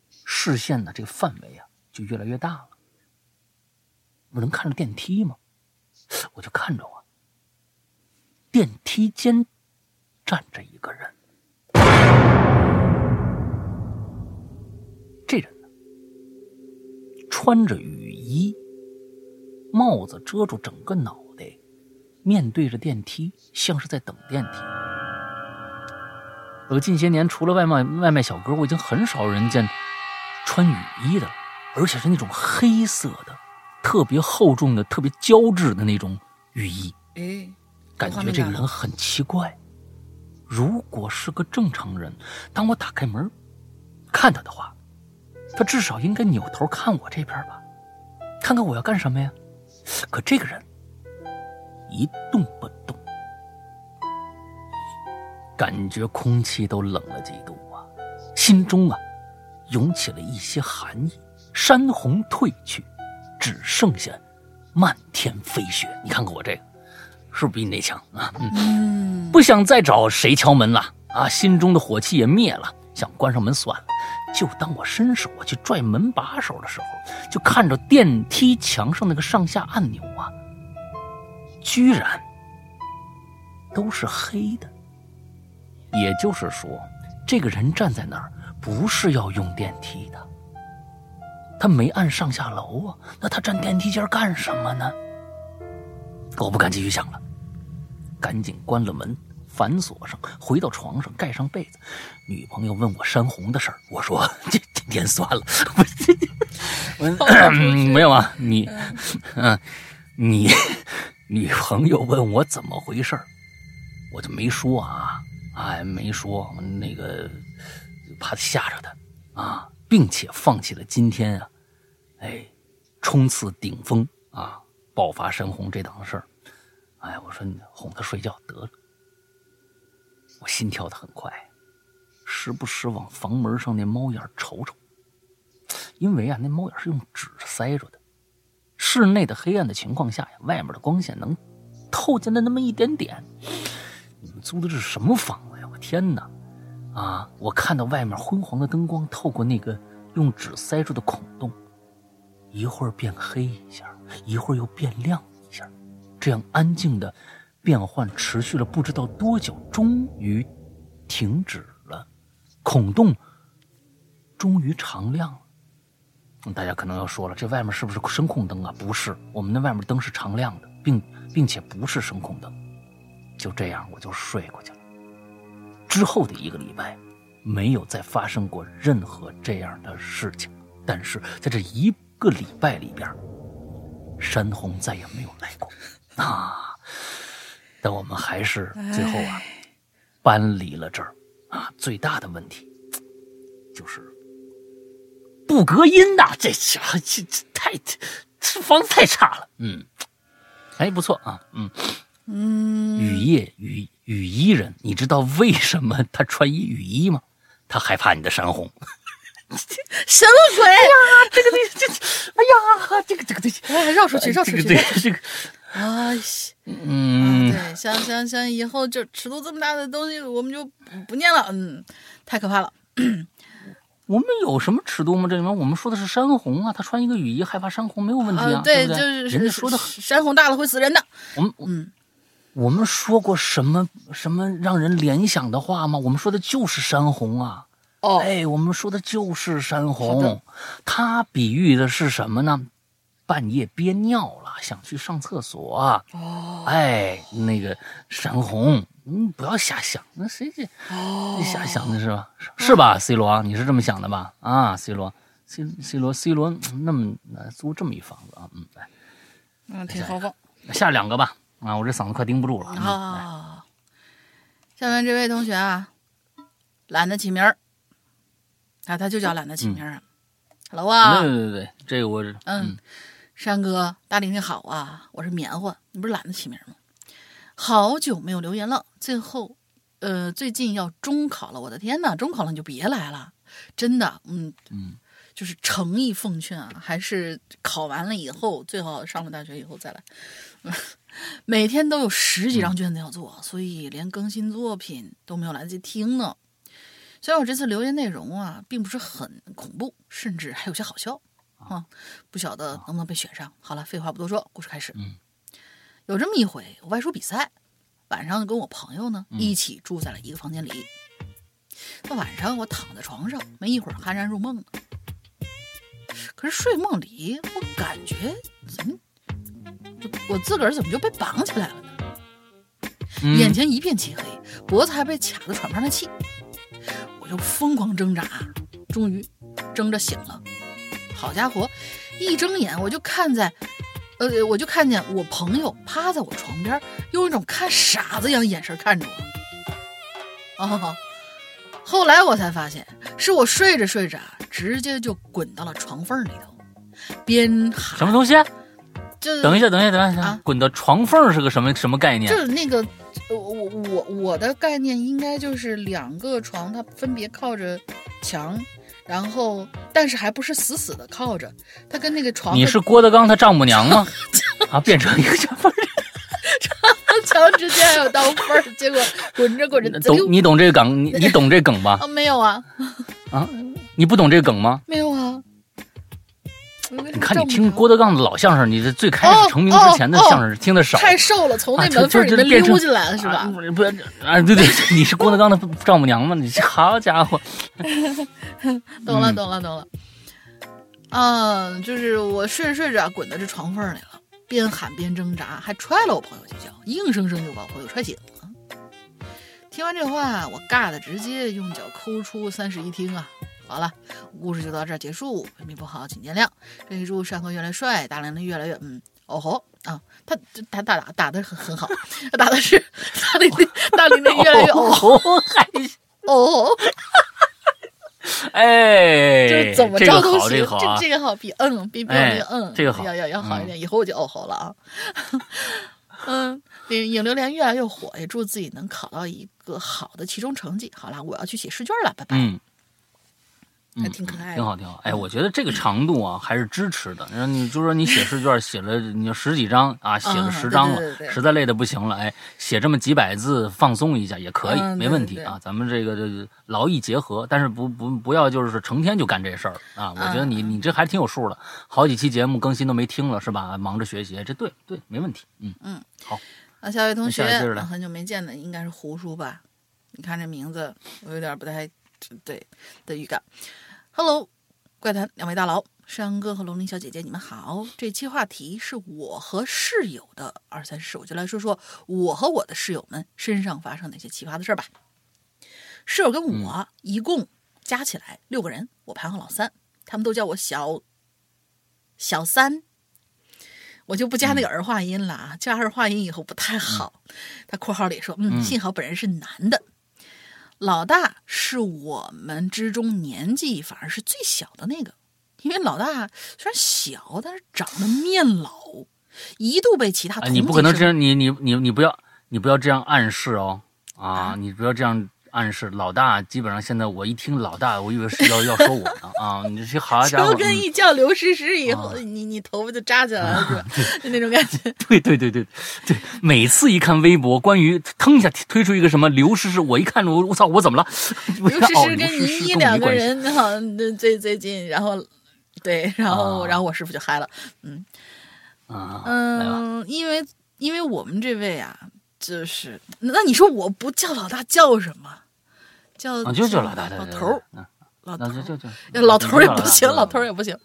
视线的这个范围啊就越来越大了。我能看着电梯吗？我就看着啊，电梯间站着一个人。这人呢，穿着雨衣，帽子遮住整个脑，面对着电梯，像是在等电梯。我近些年除了外卖外卖小哥，我已经很少人见穿雨衣的了，而且是那种黑色的、特别厚重的、特别胶质的那种雨衣。哎，感觉这个人很奇怪。如果是个正常人，当我打开门看他的话，他至少应该扭头看我这边吧，看看我要干什么呀？可这个人一动不动，感觉空气都冷了几度啊，心中啊涌起了一些寒意。山洪退去，只剩下漫天飞雪。你看看我这个，是不是比你那强啊？嗯，不想再找谁敲门了啊，心中的火气也灭了，想关上门算了。就当我伸手啊去拽门把手的时候，就看着电梯墙上那个上下按钮啊，居然都是黑的。也就是说，这个人站在那儿不是要用电梯的，他没按上下楼啊，那他站电梯间干什么呢？我不敢继续想了，赶紧关了门。反锁上，回到床上，盖上被子。女朋友问我山洪的事儿，我说这 今天算了，我 没有啊。你，嗯，你女朋友问我怎么回事我就没说啊，哎，没说，那个怕吓着她啊，并且放弃了今天啊，哎，冲刺顶峰啊，爆发山洪这档子事儿。哎，我说你哄她睡觉得了。我心跳的很快，时不时往房门上那猫眼瞅瞅，因为啊，那猫眼是用纸塞着的。室内的黑暗的情况下呀，外面的光线能透进来那么一点点。你们租的这是什么房子呀？我天哪！啊，我看到外面昏黄的灯光透过那个用纸塞住的孔洞，一会儿变黑一下，一会儿又变亮一下，这样安静的。变换持续了不知道多久，终于停止了。孔洞终于常亮了。大家可能要说了，这外面是不是声控灯啊？不是，我们那外面灯是常亮的，并并且不是声控灯。就这样，我就睡过去了。之后的一个礼拜，没有再发生过任何这样的事情。但是在这一个礼拜里边，山洪再也没有来过。啊！但我们还是最后啊，搬离了这儿啊。最大的问题就是不隔音呐，这家这这太这房子太差了。嗯，哎，不错啊，嗯嗯。雨夜雨雨衣人，你知道为什么他穿一雨衣吗？他害怕你的山洪。什么鬼？哎呀，这个这这，哎呀，这个这个这，哎，绕出去，绕出去，这个这个。哎，嗯，对，行行行以后就尺度这么大的东西，我们就不念了，嗯，太可怕了。我们有什么尺度吗？这里面我们说的是山洪啊，他穿一个雨衣害怕山洪没有问题啊，对对？就是人家说的山洪大了会死人的。我们嗯，我们说过什么什么让人联想的话吗？我们说的就是山洪啊。哦，哎，我们说的就是山洪，他比喻的是什么呢？半夜憋尿了，想去上厕所。哦，哎，那个山洪，你不要瞎想，那谁去？哦，瞎想的是吧？是吧？C 罗，你是这么想的吧？啊，C 罗，C C 罗，C 罗那么租这么一房子啊？嗯，来，嗯，挺豪放。下两个吧。啊，我这嗓子快顶不住了。啊，下面这位同学啊，懒得起名儿，啊，他就叫懒得起名儿。Hello 啊，对对对，这个我嗯。山哥，大玲你好啊！我是棉花，你不是懒得起名吗？好久没有留言了。最后，呃，最近要中考了，我的天呐，中考了你就别来了，真的，嗯嗯，就是诚意奉劝啊，还是考完了以后，最好上了大学以后再来。每天都有十几张卷子要做，所以连更新作品都没有来得及听呢。虽然我这次留言内容啊，并不是很恐怖，甚至还有些好笑。啊，不晓得能不能被选上。好了，废话不多说，故事开始。嗯，有这么一回，我外出比赛，晚上跟我朋友呢一起住在了一个房间里。那晚上我躺在床上，没一会儿酣然入梦了。可是睡梦里，我感觉怎么，我自个儿怎么就被绑起来了呢？嗯眼前一片漆黑，脖子还被卡得喘不上来气，我就疯狂挣扎，终于挣着醒了。好家伙，一睁眼我就看在，呃，我就看见我朋友趴在我床边，用一种看傻子一样眼神看着我。哦，后来我才发现，是我睡着睡着，直接就滚到了床缝里头，边喊什么东西？就等一下，等一下，等一下，啊滚到床缝是个什么什么概念就？是那个，我我我我的概念应该就是两个床，它分别靠着墙，然后但是还不是死死的靠着，他跟那个床你是郭德纲他丈母娘吗？啊，变成一个什么？墙之间还有刀缝儿，结果滚着滚着 懂你懂这个梗？你你懂这梗吧？啊没有啊啊，你不懂这梗吗？没有啊，你你看你听郭德纲的老相声，你这最开始成名之前的相声听的少。太瘦了，从那啊门缝里面就就变成溜进来了是吧？啊不不啊，对对，你是郭德纲的丈母娘吗？你好家伙，懂了，嗯懂了，懂了。嗯，就是我睡着睡着滚到这床缝里了，边喊边挣扎，还踹了我朋友几脚，硬生生就把我朋友踹醒了。听完这话，我尬的直接用脚抠出三室一厅啊！好了，故事就到这儿结束，文笔不好请见谅。这一祝山河越来越帅，大连的越来越嗯哦吼啊，他他打打打的很很好，他打的是大连的大连的越来越哦吼哦，还哦吼。哎，就是怎么这个好，着都行，这这。个好，比嗯比比我哎那个嗯，这个好要要要好一点，以后我就哦吼了啊。嗯，影影流连越来越火，也祝自己能考到一个好的期中成绩。好啦，我要去写试卷了，拜拜。嗯，还嗯挺可爱的挺好，挺好。哎，我觉得这个长度啊还是支持的。你就说你写试卷写了你十几张啊，写了嗯十张了，实在累的不行了，哎，写这么几百字放松一下也可以，嗯没问题啊。咱们这个这个劳逸结合，但是不不不要就是成天就干这事儿啊。我觉得你嗯你这还挺有数的，好几期节目更新都没听了是吧？忙着学习，这对对没问题。嗯嗯，好，啊，下一位同学很久没见的，应该是胡叔吧？你看这名字，我有点不太对的预感。Hello，怪谈两位大佬，山哥和龙鳞小姐姐，你们好。这期话题是我和室友的二三事，我就来说说我和我的室友们身上发生哪些奇葩的事儿吧。室友跟我一共加起来六个人，我排行老三，他们都叫我小小三。我就不加那个儿化音了啊，加儿化音以后不太好。他括号里说，嗯，嗯幸好本人是男的。老大是我们之中年纪反而是最小的那个，因为老大虽然小，但是长得面老，一度被其他哎，同你不可能这样，你你你你不要你不要这样暗示哦。啊，你不要这样暗示。老大基本上现在我一听老大，我以为是要要说我呢啊，你这好家伙，嗯就跟一叫刘诗诗以后，啊你你头发就扎起来了，是吧？就那种感觉。对对对对对，每次一看微博，关于腾一下推出一个什么刘诗诗，我一看我我操，我怎么了？刘诗哦诗跟倪妮两个人好像最最近，然后对，然后、啊然后我师傅就嗨了，嗯。啊，嗯，因为因为我们这位啊，就是那你说我不叫老大叫什么？叫啊就叫老大，老头儿，嗯 老头儿，就老头儿也不行，老头儿也不行。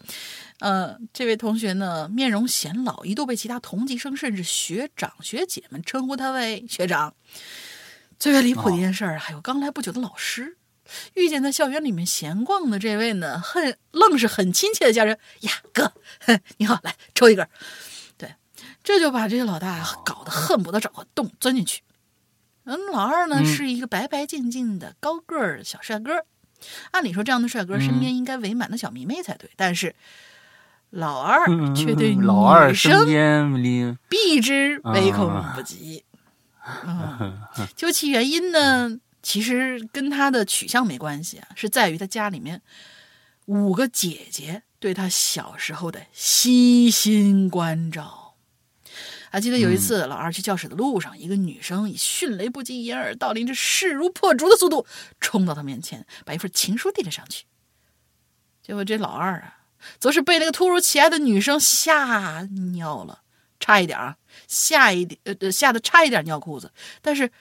嗯，这位同学呢，面容显老，一度被其他同级生甚至学长学姐们称呼他为学长。最为离谱的一件事儿，还有刚来不久的老师，遇见在校园里面闲逛的这位呢，很愣是很亲切的叫人呀哥，哼你好，来抽一根儿。对，这就把这些老大搞得恨不得找个洞钻进去。嗯，老二呢、嗯是一个白白净净的高个儿小帅哥，按理说这样的帅哥身边应该围满了小迷妹才对，但是老二 却对女生避之唯恐不及。嗯，究其原因呢，其实跟他的取向没关系啊，是在于他家里面五个姐姐对他小时候的悉心关照。还记得有一次，老二去教室的路上，一个女生以迅雷不及掩耳盗铃之势如破竹的速度冲到他面前，把一份情书递了上去。结果这老二啊，则是被那个突如其来的女生吓尿了，差一点啊，吓一点呃呃吓得差一点尿裤子，但是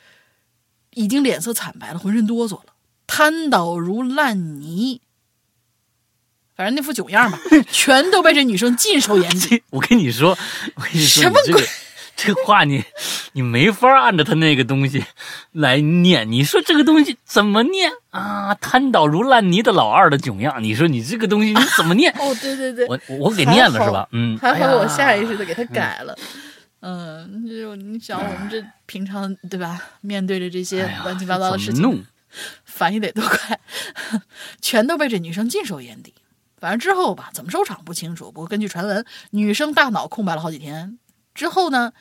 已经脸色惨白了，浑身哆嗦了，瘫倒如烂泥。反正那副囧样吧，全都被这女生尽收眼底。我跟你说，我跟你说，什么鬼这个这个话你你没法按照他那个东西来念。你说这个东西怎么念啊？瘫倒如烂泥的老二的囧样，你说你这个东西你怎么念？哦，对对对，我我给念了是吧？嗯，还好我下意识识的给他改了。嗯，就你想我们这平常对吧？面对着这些乱七八糟的事反应得多快，全都被这女生尽收眼底。反正之后吧，怎么收场不清楚。不过根据传闻，女生大脑空白了好几天之后呢，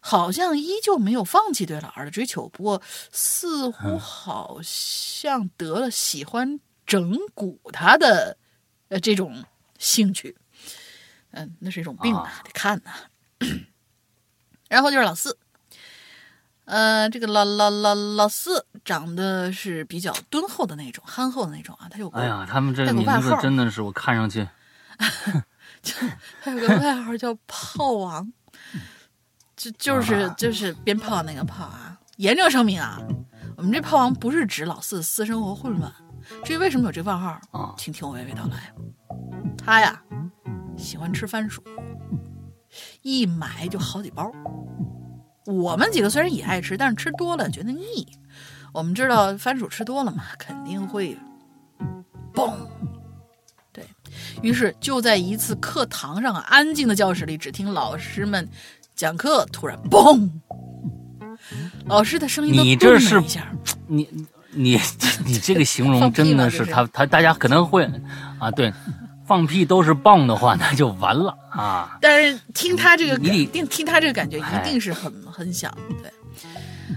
好像依旧没有放弃对老二的追求。不过似乎好像得了喜欢整蛊他的呃这种兴趣。嗯，那是一种病啊，得看呐。然后就是老四，呃，这个老老老老四长得是比较敦厚的那种，憨厚的那种啊。他有哎呀，他们这个名字真的是我看上去，就他有个外号叫炮王，就就是就是鞭炮那个炮啊。严正声明啊，我们这炮王不是指老四私生活混乱。至于为什么有这个外号啊，请听我娓娓道来。他呀，喜欢吃番薯。一买就好几包，我们几个虽然也爱吃，但是吃多了觉得腻。我们知道番薯吃多了嘛，肯定会嘣。对于是，就在一次课堂上，安静的教室里，只听老师们讲课，突然嘣，老师的声音你这是一下，你你 你这个形容真的是他他大家可能会啊对。放屁都是棒的话，那就完了啊！但是听他这个，一定听他这个感觉，一定是很很响。对，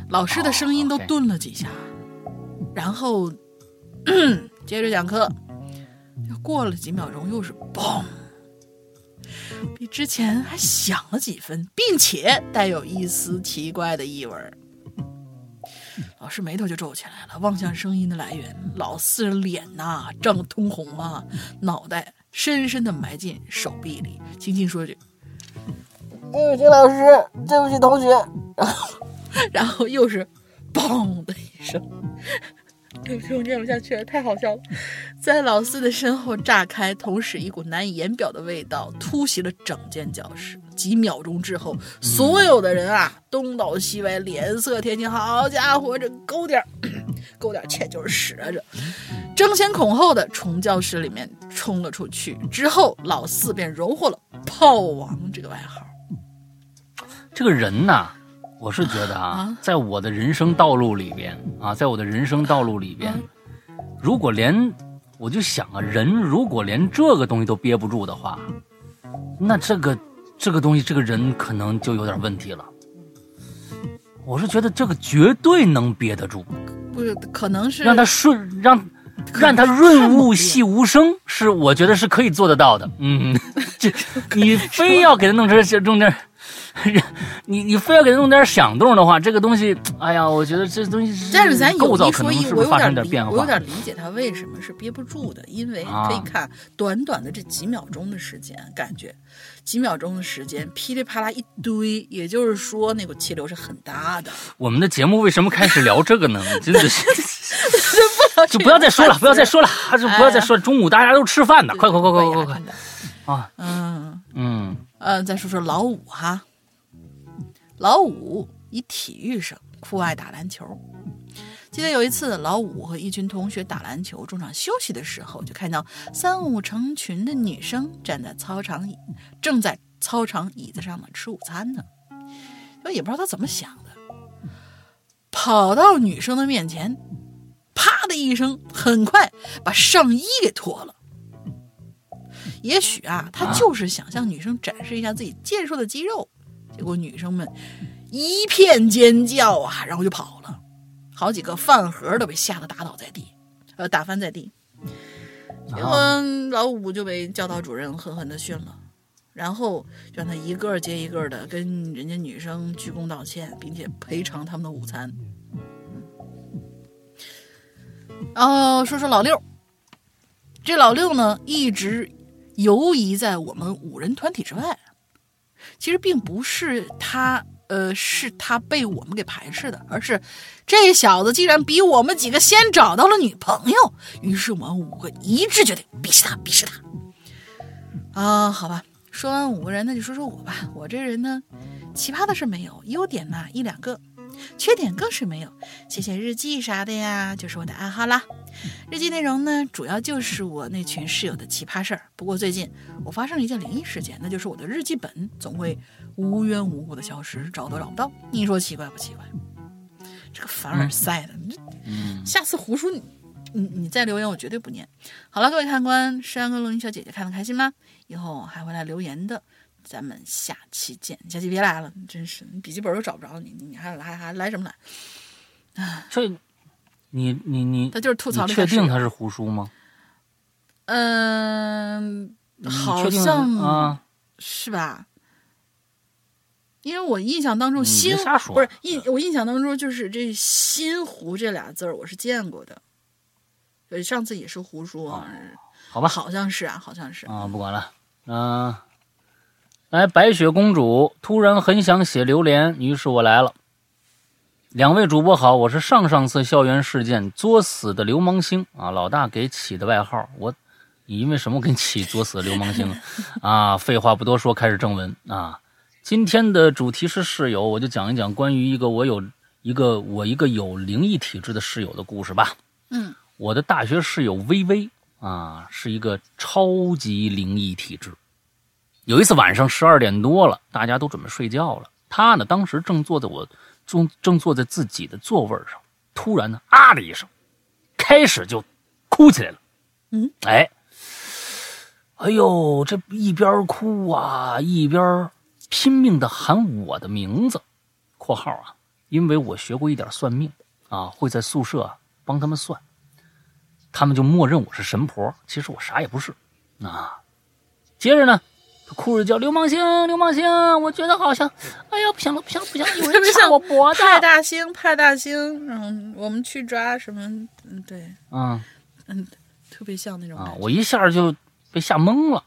老师的声音都顿了几下，然后接着讲课。过了几秒钟，又是嘣，比之前还响了几分，并且带有一丝奇怪的异味。老师眉头就皱起来了，望向声音的来源。老四脸呐涨得通红啊，脑袋。深深的埋进手臂里，轻轻说句：“对不起，老师，对不起，同学。”然后，然后又是“嘣”的一声。对不起，我念不下去了，太好笑了。在老四的身后炸开，同时一股难以言表的味道突袭了整间教室。几秒钟之后，所有的人啊，东倒西歪，脸色铁青。好家伙，这勾点儿，勾点儿钱就是使啊！这。争先恐后的从教室里面冲了出去，之后老四便荣获了“炮王”这个外号。这个人呐，我是觉得啊，在我的人生道路里边啊，在我的人生道路里边，如果连我就想啊，人如果连这个东西都憋不住的话，那这个这个东西，这个人可能就有点问题了。我是觉得这个绝对能憋得住，不是可能是让他顺让。让他润物细无声，是我觉得是可以做得到的。嗯，这你非要给他弄成弄点，你你非要给他弄点响动的话，这个东西，哎呀，我觉得这东西是但是咱有一说一，我有点变化。我有点理解他为什么是憋不住的，因为可以看短短的这几秒钟的时间，感觉几秒钟的时间噼里啪啦一堆，也就是说那股气流是很大的。我们的节目为什么开始聊这个呢？真的是。就不要再说了，不要再说了，还是不要再说。中午大家都吃饭呢，快快快快快快！啊，嗯嗯呃，再说说老五哈，老五以体育生，酷爱打篮球。记得有一次，老五和一群同学打篮球，中场休息的时候，就看到三五成群的女生站在操场椅，正在操场椅子上呢吃午餐呢。也不知道他怎么想的，跑到女生的面前。啪的一声，很快把上衣给脱了。也许啊，他就是想向女生展示一下自己健硕的肌肉。结果女生们一片尖叫啊，然后就跑了。好几个饭盒都被吓得打倒在地，呃，打翻在地。结果老五就被教导主任狠狠的训了，然后让他一个接一个的跟人家女生鞠躬道歉，并且赔偿他们的午餐。然后说说老六，这老六呢一直游移在我们五人团体之外。其实并不是他，呃，是他被我们给排斥的，而是这小子竟然比我们几个先找到了女朋友。于是我们五个一致决定鄙视他，鄙视他。啊，好吧，说完五个人，那就说说我吧。我这人呢，奇葩的事没有，优点呢一两个，缺点更是没有。写写日记啥的呀，就是我的爱好啦。日记内容呢，主要就是我那群室友的奇葩事儿。不过最近我发生了一件灵异事件，那就是我的日记本总会无缘无故的消失，找都找不到。你说奇怪不奇怪？这个凡尔赛的，你下次胡说你你你再留言，我绝对不念。好了，各位看官，山跟龙吟小姐姐看得开心吗？以后还会来留言的，咱们下期见。下期别来了，真是你笔记本都找不着你，你还来还来什么来？啊这你你你他就是吐槽确定他是胡说吗？嗯，好像啊，是吧？因为我印象当中“新”不是印，我印象当中就是这“新湖”这俩字儿，我是见过的。对，上次也是胡说，哦好吧，好像是啊，好像是。啊，不管了，嗯、来，白雪公主突然很想写榴莲，于是我来了。两位主播好，我是上上次校园事件作死的流氓星啊，老大给起的外号。我，你因为什么给你起作死的流氓星啊？啊，废话不多说，开始正文啊。今天的主题是室友，我就讲一讲关于一个我有一个我一个有灵异体质的室友的故事吧。嗯，我的大学室友微微啊，是一个超级灵异体质。有一次晚上十二点多了，大家都准备睡觉了，他呢当时正坐在我正正坐在自己的座位上，突然呢啊的一声，开始就哭起来了。嗯，哎，哎呦，这一边哭啊，一边拼命的喊我的名字（括号啊），因为我学过一点算命啊，会在宿舍啊帮他们算。他们就默认我是神婆，其实我啥也不是啊。接着呢，他哭着叫流氓星，流氓星，我觉得好像，哎呀，不行了，不行了，不行了，有人掐特别像我脖子。派大星，派大星，嗯，我们去抓什么？嗯，对，嗯嗯，特别像那种啊。我一下就被吓懵了，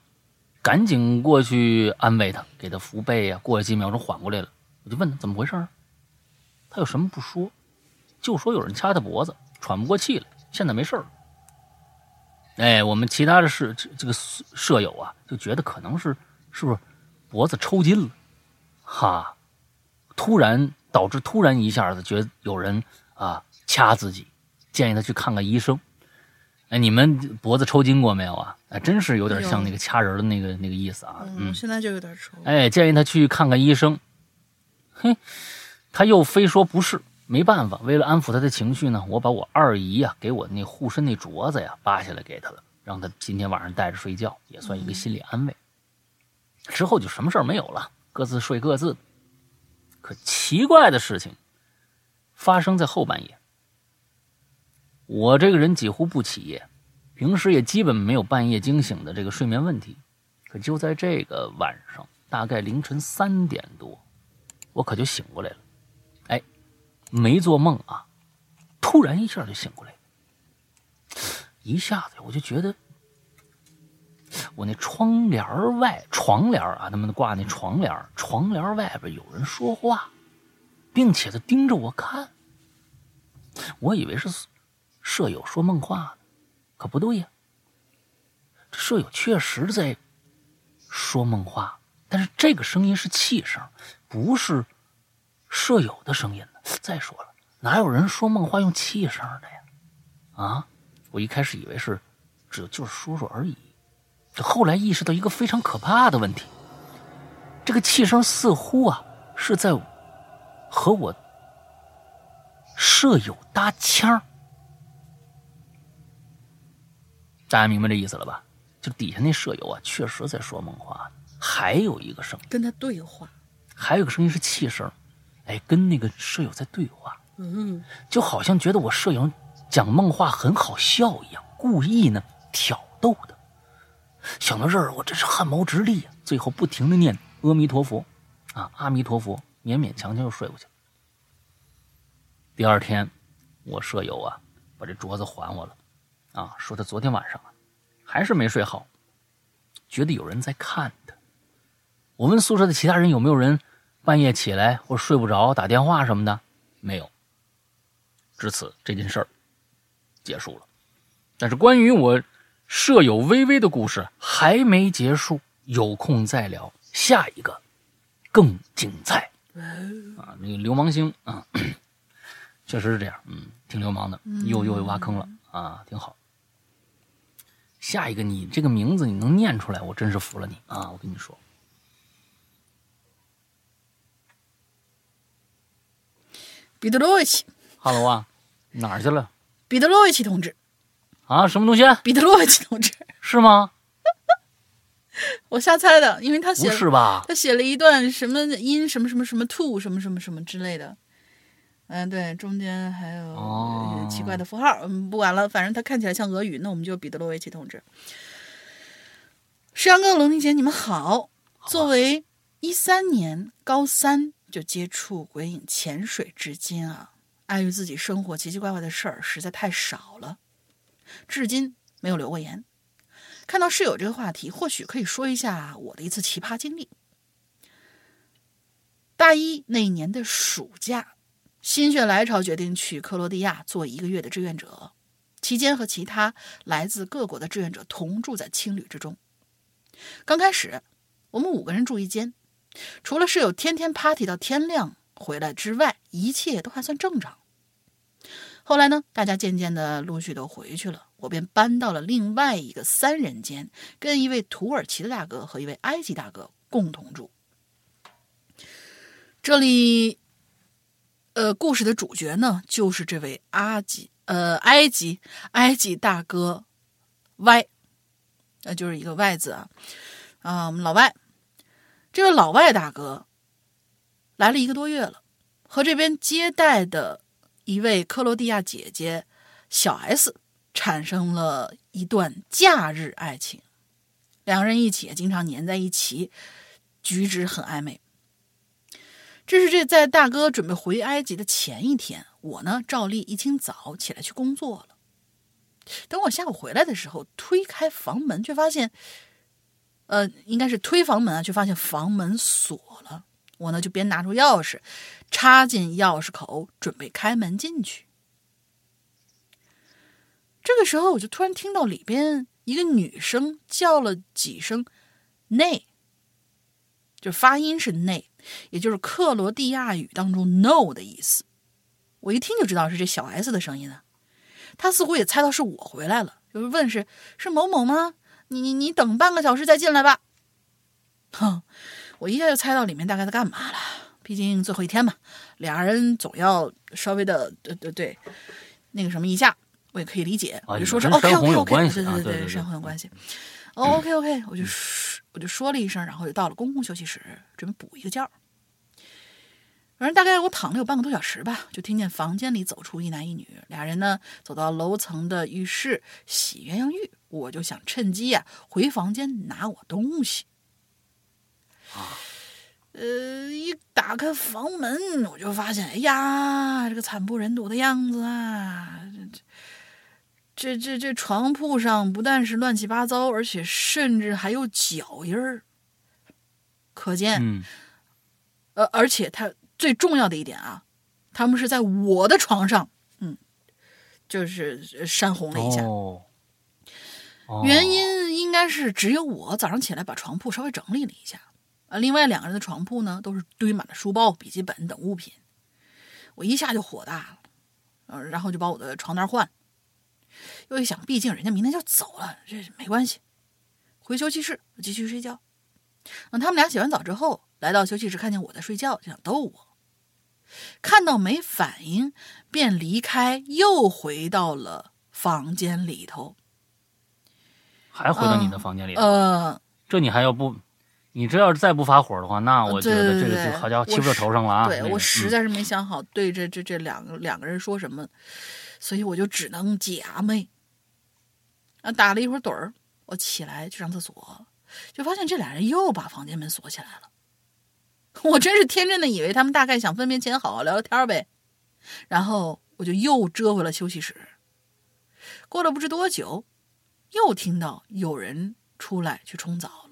赶紧过去安慰他，给他扶背呀、过了几秒钟缓过来了，我就问他怎么回事儿，他有什么不说，就说有人掐他脖子，喘不过气了，现在没事儿了。哎，我们其他的室这这个舍舍友啊，就觉得可能是是不是脖子抽筋了，哈，突然导致突然一下子觉得有人啊掐自己，建议他去看看医生。哎，你们脖子抽筋过没有啊？哎，真是有点像那个掐人的那个那个意思啊。嗯，现在就有点抽。哎，建议他去看看医生。嘿，他又非说不是，没办法，为了安抚他的情绪呢，我把我二姨呀、给我那护身那镯子呀扒下来给他了，让他今天晚上带着睡觉，也算一个心理安慰。之后就什么事儿没有了，各自睡各自。可奇怪的事情发生在后半夜。我这个人几乎不起夜，平时也基本没有半夜惊醒的这个睡眠问题。可就在这个晚上，大概凌晨三点多，我可就醒过来了。哎，没做梦啊，突然一下就醒过来，一下子我就觉得我那窗帘外，床帘啊，他们挂那床帘，床帘外边有人说话，并且他盯着我看。我以为是舍友说梦话呢，可不对呀、这舍友确实在说梦话，但是这个声音是气声，不是舍友的声音呢。再说了，哪有人说梦话用气声的呀？啊，我一开始以为是只就是说说而已，后来意识到一个非常可怕的问题，这个气声似乎啊是在和我舍友搭腔儿大家明白这意思了吧？就底下那舍友啊，确实在说梦话，还有一个声音，跟他对话。还有一个声音是气声，哎，跟那个舍友在对话，嗯，就好像觉得我舍友讲梦话很好笑一样，故意呢挑逗的。想到这儿，我真是汗毛直立呀、最后不停的念阿弥陀佛，啊，阿弥陀佛，勉勉强强又睡过去了。第二天，我舍友啊把这镯子还我了，啊，说他昨天晚上啊还是没睡好，觉得有人在看他。我问宿舍的其他人有没有人半夜起来或睡不着打电话什么的，没有。至此，这件事儿结束了。但是关于我舍友微微的故事还没结束，有空再聊。下一个更精彩。啊，那个流氓星啊，确实是这样，嗯，挺流氓的，又又挖坑了啊，挺好。下一个，你这个名字你能念出来，我真是服了你啊！我跟你说，彼得罗维奇，哈喽啊，哪儿去了？彼得罗维奇同志，啊，什么东西？彼得罗维奇同志，是吗？我瞎猜的，因为他写不是吧？他写了一段什么音什么什么什么 to 什么什么什么之类的，嗯，对，中间还有哦奇怪的符号，嗯，不管了，反正他看起来像俄语，那我们就彼得罗维奇同志。石阳哥、龙婷姐，你们好。作为一三年高三就接触鬼影潜水至今啊，碍于自己生活奇奇怪怪的事儿实在太少了，至今没有留过言。看到室友这个话题，或许可以说一下我的一次奇葩经历。大一那一年的暑假，心血来潮决定去克罗地亚做一个月的志愿者，期间和其他来自各国的志愿者同住在青旅之中。刚开始，我们五个人住一间，除了室友天天 party 到天亮回来之外，一切都还算正常。后来呢，大家渐渐的陆续都回去了，我便搬到了另外一个三人间，跟一位土耳其的大哥和一位埃及大哥共同住。这里，呃，故事的主角呢，就是这位阿吉，呃，埃及埃及大哥 Y，呃，就是一个 Y 字啊，啊，我们老外，这位老外大哥来了一个多月了，和这边接待的一位克罗地亚姐姐小 S 产生了一段假日爱情，两个人一起经常黏在一起，举止很暧昧。这是这在大哥准备回埃及的前一天，我呢照例一清早起来去工作了。等我下午回来的时候，推开房门，却发现，呃，应该是推房门啊，却发现房门锁了。我呢就边拿出钥匙，插进钥匙口，准备开门进去。这个时候，我就突然听到里边一个女生叫了几声“内”，就发音是“内”，也就是克罗地亚语当中 “no” 的意思。我一听就知道是这小 S 的声音了。她似乎也猜到是我回来了，就是问是是某某吗？你你你等半个小时再进来吧。哼，我一下就猜到里面大概在干嘛了。毕竟最后一天嘛，俩人总要稍微的对对对，那个什么一下，我也可以理解。啊我就说是跟 OK OK 有 OK，对对对，山洪有关系。哦 OK OK，我就说我就说了一声，然后就到了公共休息室，准备补一个觉。反正大概我躺了有半个多小时吧，就听见房间里走出一男一女，俩人呢走到楼层的浴室洗鸳鸯浴，我就想趁机呀、回房间拿我东西。呃，一打开房门，我就发现，哎呀，这个惨不忍睹的样子啊！这这这这床铺上不但是乱七八糟，而且甚至还有脚印儿。可见，嗯，呃，而且他最重要的一点啊，他们是在我的床上，嗯，就是呃扇红了一下。哦，哦原因应该是只有我早上起来把床铺稍微整理了一下，啊，另外两个人的床铺呢都是堆满了书包、笔记本等物品，我一下就火大了，呃，然后就把我的床单换，又一想，毕竟人家明天就走了，这没关系，回休息室继续睡觉。等他们俩洗完澡之后，来到休息室，看见我在睡觉，就想逗我，看到没反应，便离开，又回到了房间里头。还回到你的房间里头，呃，这你还要不？你这要是再不发火的话，那我觉得这个就好家伙，我欺负到头上了啊！对我实在是没想好对这这这两个两个人说什么，所以我就只能假寐。啊，打了一会儿盹儿，我起来去上厕所，就发现这俩人又把房间门锁起来了。我真是天真的以为他们大概想分别前好好聊聊天呗，然后我就又折回了休息室。过了不知多久，又听到有人出来去冲澡了。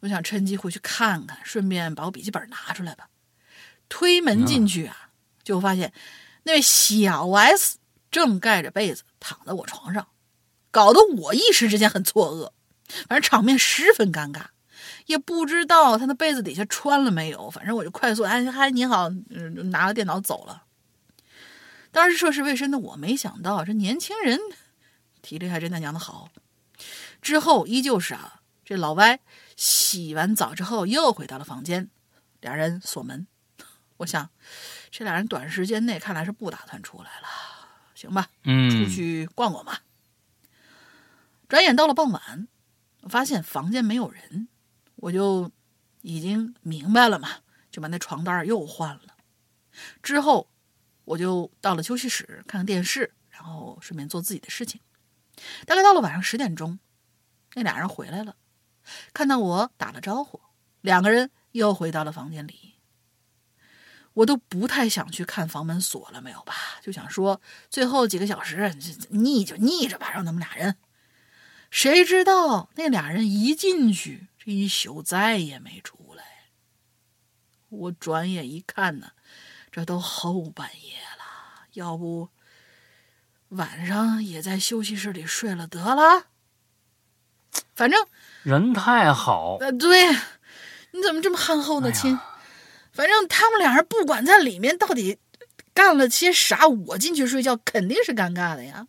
我想趁机回去看看，顺便把我笔记本拿出来吧。推门进去啊，就发现那位小 S 正盖着被子躺在我床上，搞得我一时之间很错愕。反正场面十分尴尬，也不知道他那被子底下穿了没有。反正我就快速哎嗨你好，嗯，拿了电脑走了。当时涉世未深的我没想到这年轻人体力还真他娘的好。之后依旧是啊，这老歪洗完澡之后又回到了房间，俩人锁门。我想，这俩人短时间内看来是不打算出来了。行吧，嗯，出去逛逛吧。转眼到了傍晚，我发现房间没有人，我就已经明白了嘛，就把那床单又换了。之后我就到了休息室看看电视，然后顺便做自己的事情。大概到了晚上十点钟，那俩人回来了，看到我打了招呼，两个人又回到了房间里。我都不太想去看房门锁了没有吧，就想说最后几个小时腻就腻着吧，让他们俩人。谁知道那俩人一进去，这一宿再也没出来。我转眼一看呢，这都后半夜了，要不晚上也在休息室里睡了得了。反正人太好，呃，对，你怎么这么憨厚呢，亲？反正他们俩人不管在里面到底干了些啥，我进去睡觉肯定是尴尬的呀。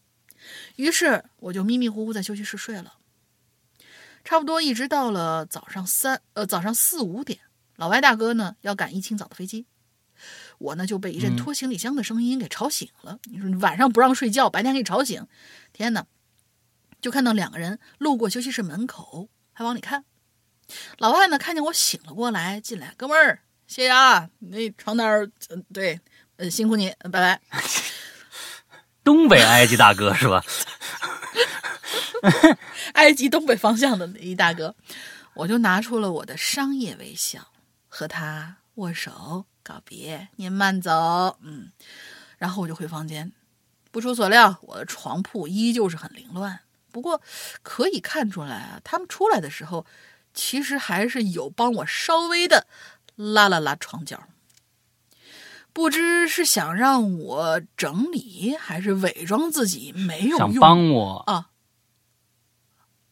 于是我就迷迷糊糊在休息室睡了，差不多一直到了早上三呃早上四五点，老外大哥呢要赶一清早的飞机，我呢就被一阵拖行李箱的声音给吵醒了。你说晚上不让睡觉，白天给你吵醒，天哪！就看到两个人路过休息室门口，还往里看。老外呢看见我醒了过来，进来，哥们儿。谢谢啊，那床单儿，嗯，对，呃，辛苦你，拜拜。东北埃及大哥是吧？埃及东北方向的一大哥，我就拿出了我的商业微笑，和他握手告别，您慢走，嗯，然后我就回房间。不出所料，我的床铺依旧是很凌乱，不过可以看出来啊，他们出来的时候，其实还是有帮我稍微的。拉了拉床角，不知是想让我整理，还是伪装自己没有用。想帮我啊？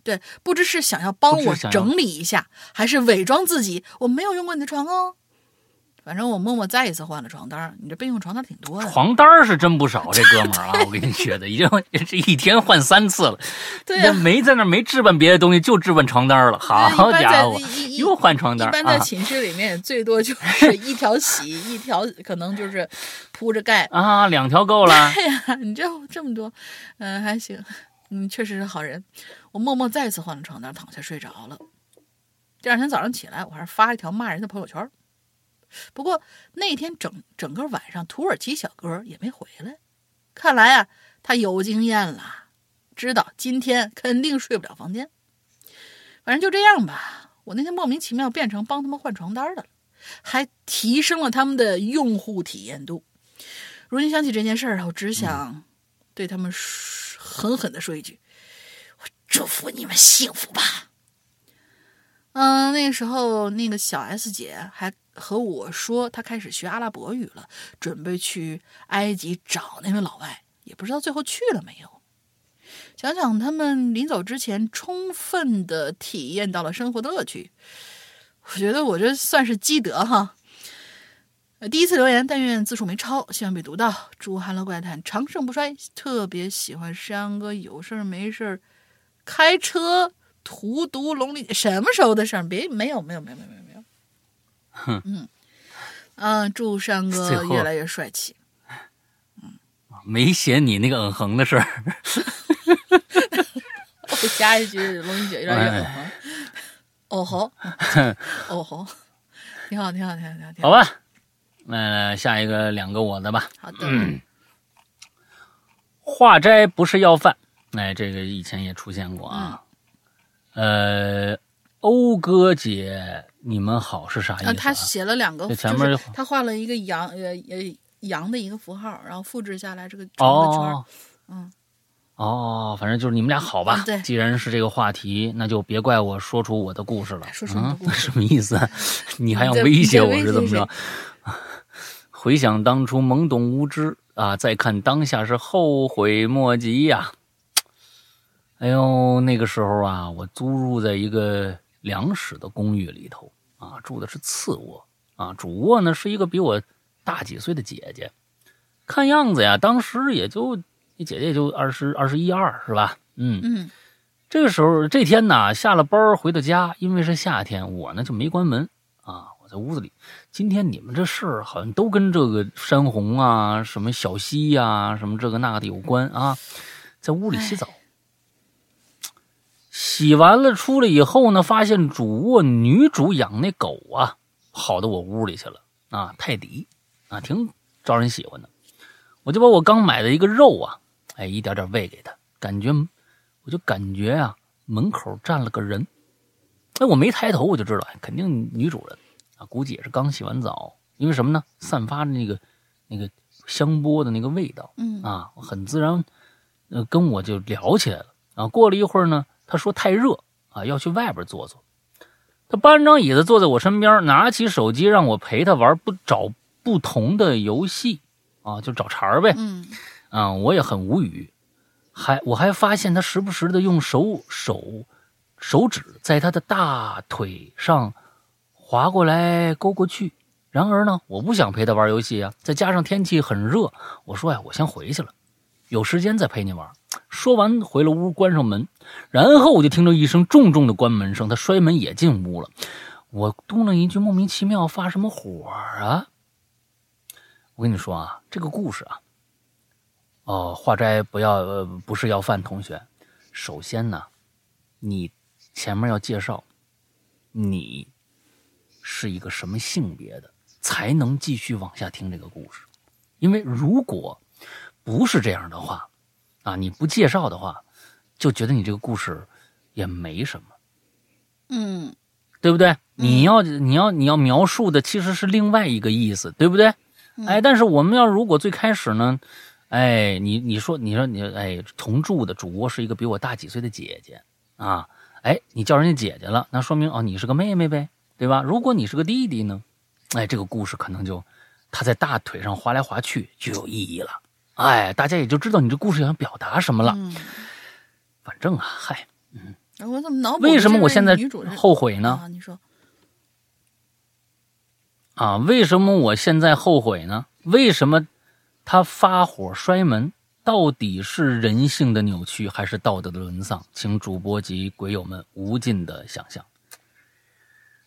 对，不知是想要帮我整理一下，还是伪装自己我没有用过你的床哦。反正我默默再一次换了床单你这备用床单挺多的。床单是真不少，这哥们儿啊，我跟你觉得已经 这一天换三次了。对，没在那没置办别的东西，就置办床单了。好家伙，又换床单。一般在寝室里面，最多就是一条洗，一条可能就是铺着盖啊，两条够了。对呀，你这这么多，嗯，还行，嗯，确实是好人。我默默再次换了床单，躺下睡着了。第二天早上起来，我还是发了一条骂人的朋友圈。不过那天整整个晚上，土耳其小哥也没回来。看来啊，他有经验了，知道今天肯定睡不了房间。反正就这样吧。我那天莫名其妙变成帮他们换床单的了，还提升了他们的用户体验度。如今想起这件事儿，我只想对他们狠狠地说一句：“我祝福你们幸福吧。”嗯，那个时候那个小 S 姐还。和我说，她开始学阿拉伯语了，准备去埃及找那位老外，也不知道最后去了没有。想想他们临走之前，充分的体验到了生活的乐趣，我觉得我这算是积德哈。第一次留言，但愿字数没超，希望被读到。祝《哈喽怪谈》长盛不衰，特别喜欢山哥，有事儿没事儿开车荼毒龙鳞，什么时候的事儿？别没有没有没有没有。哼，嗯，嗯，祝山哥越来越帅气。嗯，没写你那个嗯哼的事儿。我加一句龙英姐越来越嗯哼。哦吼，哦吼，挺好，挺好，挺好，挺好。好吧，那下一个两个我的吧。好的。化斋不是要饭，哎，这个以前也出现过啊。呃，讴歌姐。你们好是啥意思？他写了两个，前面他画了一个羊，呃呃羊的一个符号，然后复制下来这个圈嗯，哦，反正就是你们俩好吧？对，既然是这个话题，那就别怪我说出我的故事了。说出你的故事什么意思？你还要威胁我是怎么着？回想当初懵懂无知啊，再看当下是后悔莫及呀。哎呦，那个时候啊，我租住在一个。两室的公寓里头啊，住的是次卧啊，主卧呢是一个比我大几岁的姐姐，看样子呀，当时也就你姐姐也就二十二十一二是吧？嗯嗯这个时候这天呢，下了班回到家，因为是夏天，我呢就没关门啊，我在屋子里。今天你们这事儿好像都跟这个山洪啊、什么小溪呀、什么这个那个的有关啊，在屋里洗澡。洗完了出来以后呢，发现主卧女主养那狗啊，跑到我屋里去了啊，泰迪啊，挺招人喜欢的。我就把我刚买的一个肉啊，哎，一点点喂给它，感觉我就感觉啊，门口站了个人。哎，我没抬头，我就知道，哎肯定女主人啊，估计也是刚洗完澡。因为什么呢？散发着那个那个香波的那个味道嗯啊，很自然，呃，跟我就聊起来了啊。过了一会儿呢，他说太热啊，要去外边坐坐。他搬张椅子坐在我身边，拿起手机让我陪他玩不找不同的游戏啊，就找茬儿呗。嗯啊，我也很无语，还我还发现他时不时的用手手手指在他的大腿上划过来勾过去。然而呢，我不想陪他玩游戏啊，再加上天气很热，我说呀，我先回去了，有时间再陪你玩。说完回了屋，关上门，然后我就听到一声重重的关门声，他摔门也进屋了。我嘟囔一句莫名其妙，发什么火啊？我跟你说啊，这个故事啊，哦，化斋不要呃，不是要饭同学。首先呢，你前面要介绍你是一个什么性别的，才能继续往下听这个故事。因为如果不是这样的话，啊，你不介绍的话，就觉得你这个故事也没什么，嗯对不对？你要你要你要描述的其实是另外一个意思，对不对？哎，但是我们要如果最开始呢，哎，你你说你说你哎同住的主卧是一个比我大几岁的姐姐啊，哎，你叫人家姐姐了，那说明哦你是个妹妹呗，对吧？如果你是个弟弟呢，哎，这个故事可能就他在大腿上划来划去就有意义了，哎，大家也就知道你这故事想表达什么了。嗯，反正啊，嗨，我怎么脑补为什么我现在后悔呢？啊，你说啊，为什么我现在后悔呢？为什么他发火摔门？到底是人性的扭曲，还是道德的沦丧？请主播及鬼友们无尽的想象。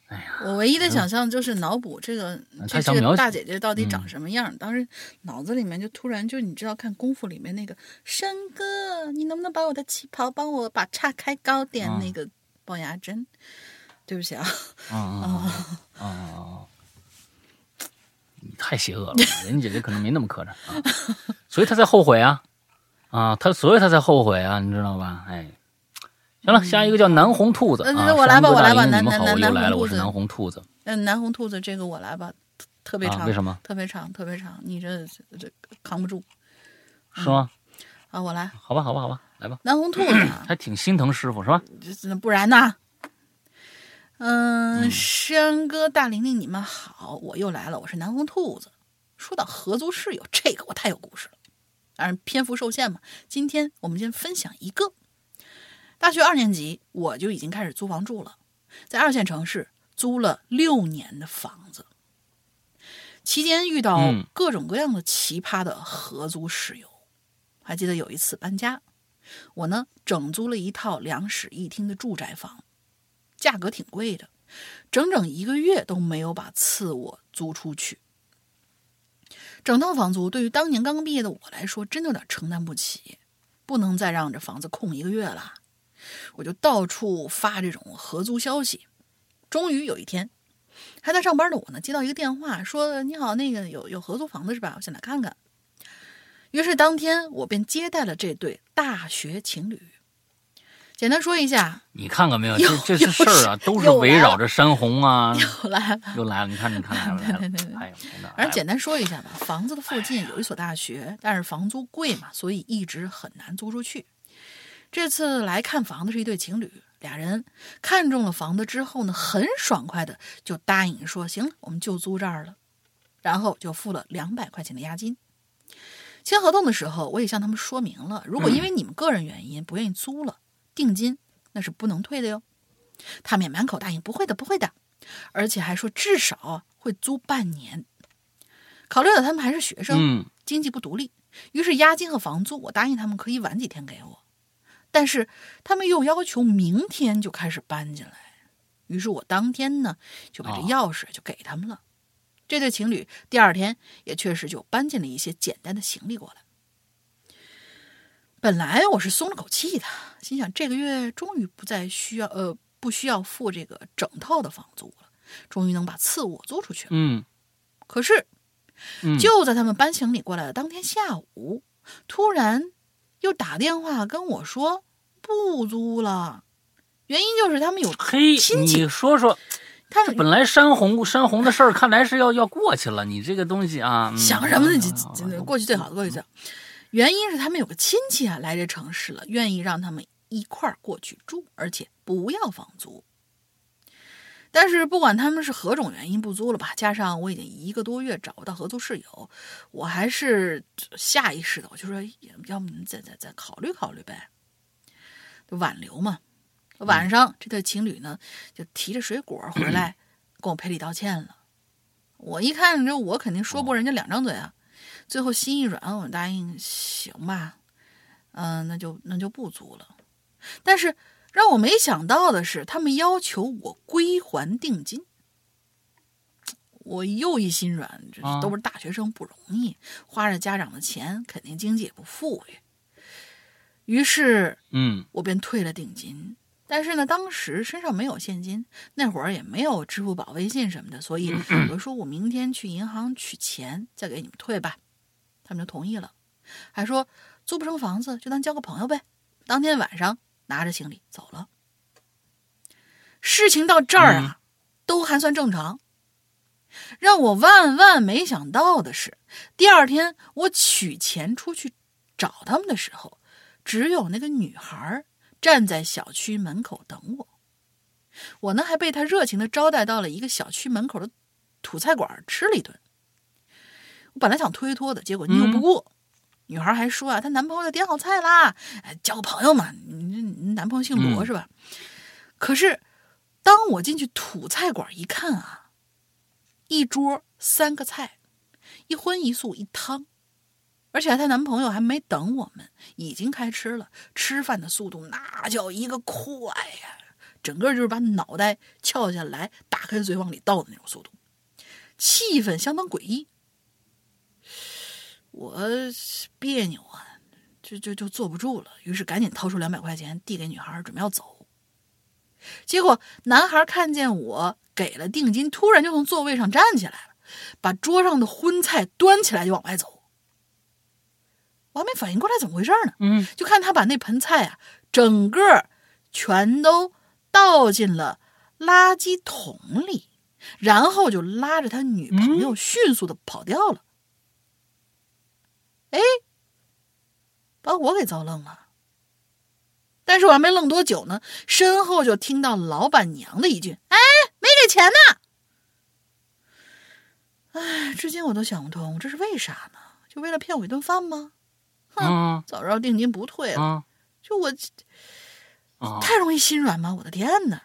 哎呀，我唯一的想象就是脑补这个这个大姐姐到底长嗯什么样。当时脑子里面就突然就你知道看功夫里面那个山哥，你能不能把我的旗袍帮我把叉开高点？嗯那个龅牙针，对不起啊，啊啊啊啊啊！你 太邪恶了，人家姐姐可能没那么磕碜啊，所以他才后悔啊啊，他所以他才后悔啊，你知道吧？哎，行了，下一个叫南红兔子啊，我来吧我来吧你们好，南南我又来了，南红兔子我是南红兔子嗯，南红兔子这个我来吧，特特别啊，长，为什么？特别长，特别长，你这这扛不住是吗？啊！我来，好吧，好吧，好吧，来吧。南红兔子啊，还挺心疼师傅是吧？这不然呢？嗯，嗯山哥大玲玲，你们好，我又来了，我是南红兔子。说到合租室友，这个我太有故事了，当然篇幅受限嘛。今天我们先分享一个。大学二年级，我就已经开始租房住了，在二线城市租了六年的房子，期间遇到嗯各种各样的奇葩的合租室友。还记得有一次搬家，我呢整租了一套两室一厅的住宅房，价格挺贵的，整整一个月都没有把次卧租出去。整套房租对于当年刚刚毕业的我来说，真的有点承担不起，不能再让这房子空一个月了。我就到处发这种合租消息。终于有一天，还在上班的我呢，接到一个电话，说：“你好，那个有有合租房子是吧？我想来看看。”于是当天我便接待了这对大学情侣。简单说一下，你看看没有？这这些事儿啊，都是围绕着山洪啊，又来了。又来了。你看，你看来了 来了对对对。哎呦，天哪！而简单说一下吧，房子的附近有一所大学，但是房租贵嘛，所以一直很难租出去。这次来看房的是一对情侣，俩人看中了房子之后呢，很爽快的就答应说：“行了，我们就租这儿了。”然后就付了两百块钱的押金。签合同的时候，我也向他们说明了，如果因为你们个人原因不愿意租了，定金那是不能退的哟。他们也满口答应不会的，不会的，而且还说至少会租半年。考虑到他们还是学生，嗯经济不独立，于是押金和房租我答应他们可以晚几天给我，但是他们又要求明天就开始搬进来，于是我当天呢就把这哦钥匙就给他们了。这对情侣第二天也确实就搬进了一些简单的行李过来。本来我是松了口气的，心想这个月终于不再需要呃不需要付这个整套的房租了，终于能把次卧租出去了。嗯可是嗯，就在他们搬行李过来的当天下午，突然又打电话跟我说不租了，原因就是他们有嘿，亲戚你说说，他们本来山洪山洪的事儿，看来是要要过去了。你这个东西啊，嗯想什么呢？你啊这这过去最好的，过去最好。原因是他们有个亲戚啊来这城市了，愿意让他们一块儿过去住，而且不要房租。但是不管他们是何种原因不租了吧，加上我已经一个多月找不到合租室友，我还是下意识的我就说，要不你们再再再考虑考虑呗，就挽留嘛。晚上这对情侣呢就提着水果回来跟我赔礼道歉了。我一看这我肯定说不过人家两张嘴啊，最后心一软，我答应行吧，嗯、那就那就不租了。但是让我没想到的是，他们要求我归还定金。我又一心软，这啊都是大学生，不容易，花着家长的钱，肯定经济也不富裕。于是嗯我便退了定金。但是呢，当时身上没有现金，那会儿也没有支付宝、微信什么的，所以我说我明天去银行取钱，再给你们退吧。他们就同意了，还说租不成房子就当交个朋友呗。当天晚上拿着行李走了。事情到这儿啊，都还算正常。让我万万没想到的是，第二天我取钱出去找他们的时候，只有那个女孩站在小区门口等我。我呢还被她热情的招待到了一个小区门口的土菜馆吃了一顿。我本来想推脱的，结果拗不过。女孩还说啊，她男朋友点好菜啦，哎，交个朋友嘛。你你男朋友姓罗嗯是吧？可是当我进去土菜馆一看啊，一桌三个菜，一荤一素一汤，而且她男朋友还没等我们，已经开吃了。吃饭的速度那叫一个快呀，整个就是把脑袋翘下来，打开嘴往里倒的那种速度，气氛相当诡异。我别扭啊，就就就坐不住了，于是赶紧掏出两百块钱递给女孩，准备要走。结果男孩看见我给了定金，突然就从座位上站起来了，把桌上的荤菜端起来就往外走。我还没反应过来怎么回事呢，嗯就看他把那盆菜啊，整个全都倒进了垃圾桶里，然后就拉着他女朋友迅速的跑掉了。哎、把我给遭愣了。但是我还没愣多久呢，身后就听到老板娘的一句：“哎，没给钱呢。”哎，至今我都想不通，这是为啥呢？就为了骗我一顿饭吗？嗯早知道定金不退了，啊就我啊！太容易心软吗？我的天哪！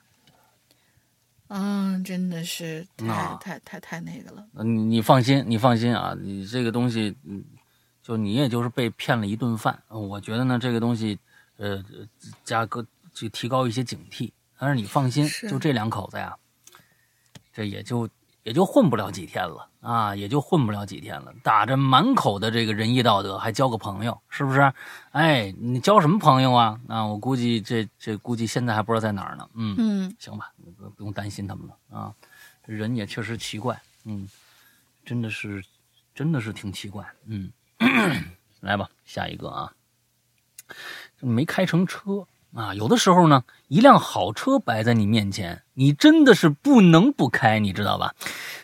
嗯，真的是太、啊太太太那个了。你你放心，你放心啊，你这个东西，嗯，就你也就是被骗了一顿饭。呃我觉得呢，这个东西，呃，加个就提高一些警惕。但是你放心，就这两口子呀，这也就也就混不了几天了啊，也就混不了几天了。打着满口的这个仁义道德，还交个朋友，是不是？哎，你交什么朋友啊？啊，我估计这这估计现在还不知道在哪儿呢。嗯，嗯，行吧，不不用担心他们了啊。这人也确实奇怪，嗯，真的是，真的是挺奇怪，嗯。来吧，下一个啊，没开成车啊，有的时候呢，一辆好车摆在你面前，你真的是不能不开，你知道吧？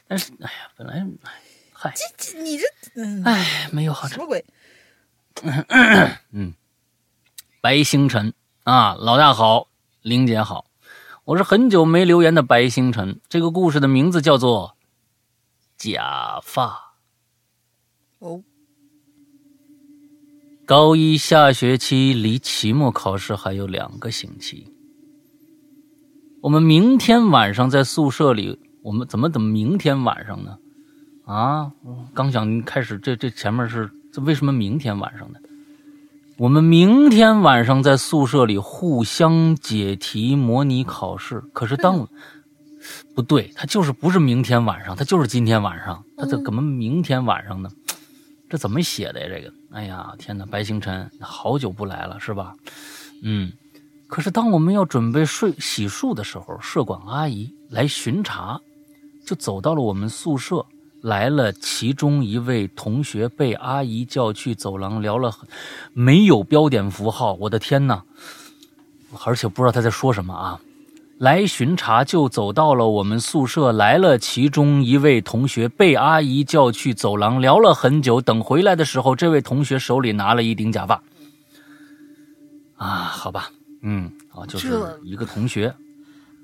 但是，哎呀，本来，哎嗨，这这你这嗯，哎，没有好车什么鬼？白星辰啊，老大好，玲姐好，我是很久没留言的白星辰。这个故事的名字叫做《假发》。哦，高一下学期离期末考试还有两个星期，我们明天晚上在宿舍里，我们怎么怎么明天晚上呢？啊，刚想开始，这这前面是这为什么明天晚上呢？我们明天晚上在宿舍里互相解题模拟考试。可是当不对，他就是不是明天晚上，他就是今天晚上，他怎怎么明天晚上呢？这怎么写的呀？这个，哎呀，天哪！白星辰，好久不来了，是吧？嗯。可是当我们要准备睡洗漱的时候，舍管阿姨来巡查，就走到了我们宿舍。来了，其中一位同学被阿姨叫去走廊聊了，没有标点符号，我的天哪！而且不知道他在说什么啊。来巡查就走到了我们宿舍，来了，其中一位同学被阿姨叫去走廊聊了很久，等回来的时候，这位同学手里拿了一顶假发。啊，好吧。嗯，啊，就是一个同学，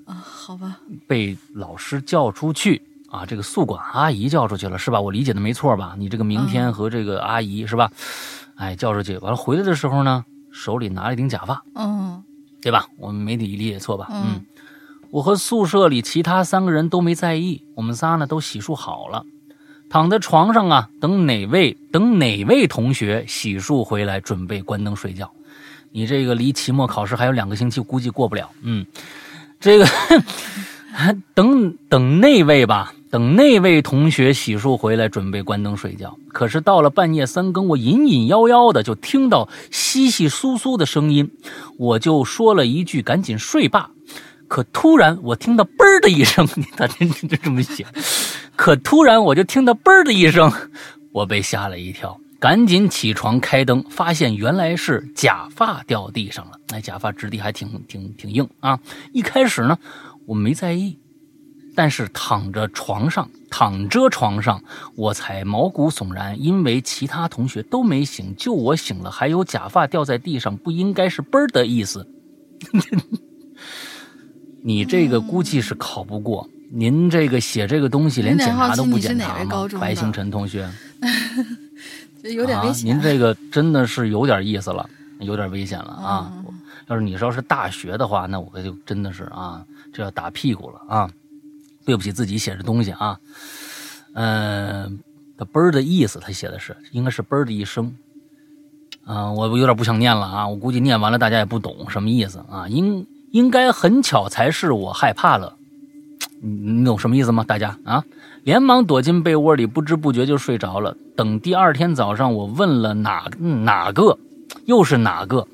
啊，好吧，被老师叫出去啊，这个宿管阿姨叫出去了，是吧？我理解的没错吧？你这个明天和这个阿姨是吧？哎，叫出去，完了回来的时候呢，手里拿了一顶假发，嗯，对吧？我们没理解错吧？嗯，我和宿舍里其他三个人都没在意，我们仨呢都洗漱好了，躺在床上啊，等哪位等哪位同学洗漱回来，准备关灯睡觉。你这个离期末考试还有两个星期，估计过不了。嗯，这个等等那位吧，等那位同学洗漱回来，准备关灯睡觉。可是到了半夜三更，我隐隐约约的就听到窸窸窣窣的声音，我就说了一句：“赶紧睡吧。”可突然我听到“嘣”的一声，他这就这么写。可突然我就听到“嘣”的一声，我被吓了一跳。赶紧起床开灯，发现原来是假发掉地上了。那假发质地还挺挺挺硬啊！一开始呢，我没在意，但是躺着床上，躺着床上，我才毛骨悚然，因为其他同学都没醒，就我醒了，还有假发掉在地上，不应该是“嘣”的意思。你这个估计是考不过。您这个写这个东西连检查都不检查吗？白星辰同学。有点危险。您这个真的是有点意思了，有点危险了啊！要是你要是大学的话，那我就真的是啊，这要打屁股了啊！对不起自己写的东西啊。嗯，他嘣儿的意思，他写的是应该是嘣儿的一声。啊，我有点不想念了啊！我估计念完了大家也不懂什么意思啊。应应该很巧才是，我害怕了。你你懂什么意思吗？大家啊？连忙躲进被窝里，不知不觉就睡着了。等第二天早上，我问了哪哪个，又是哪个。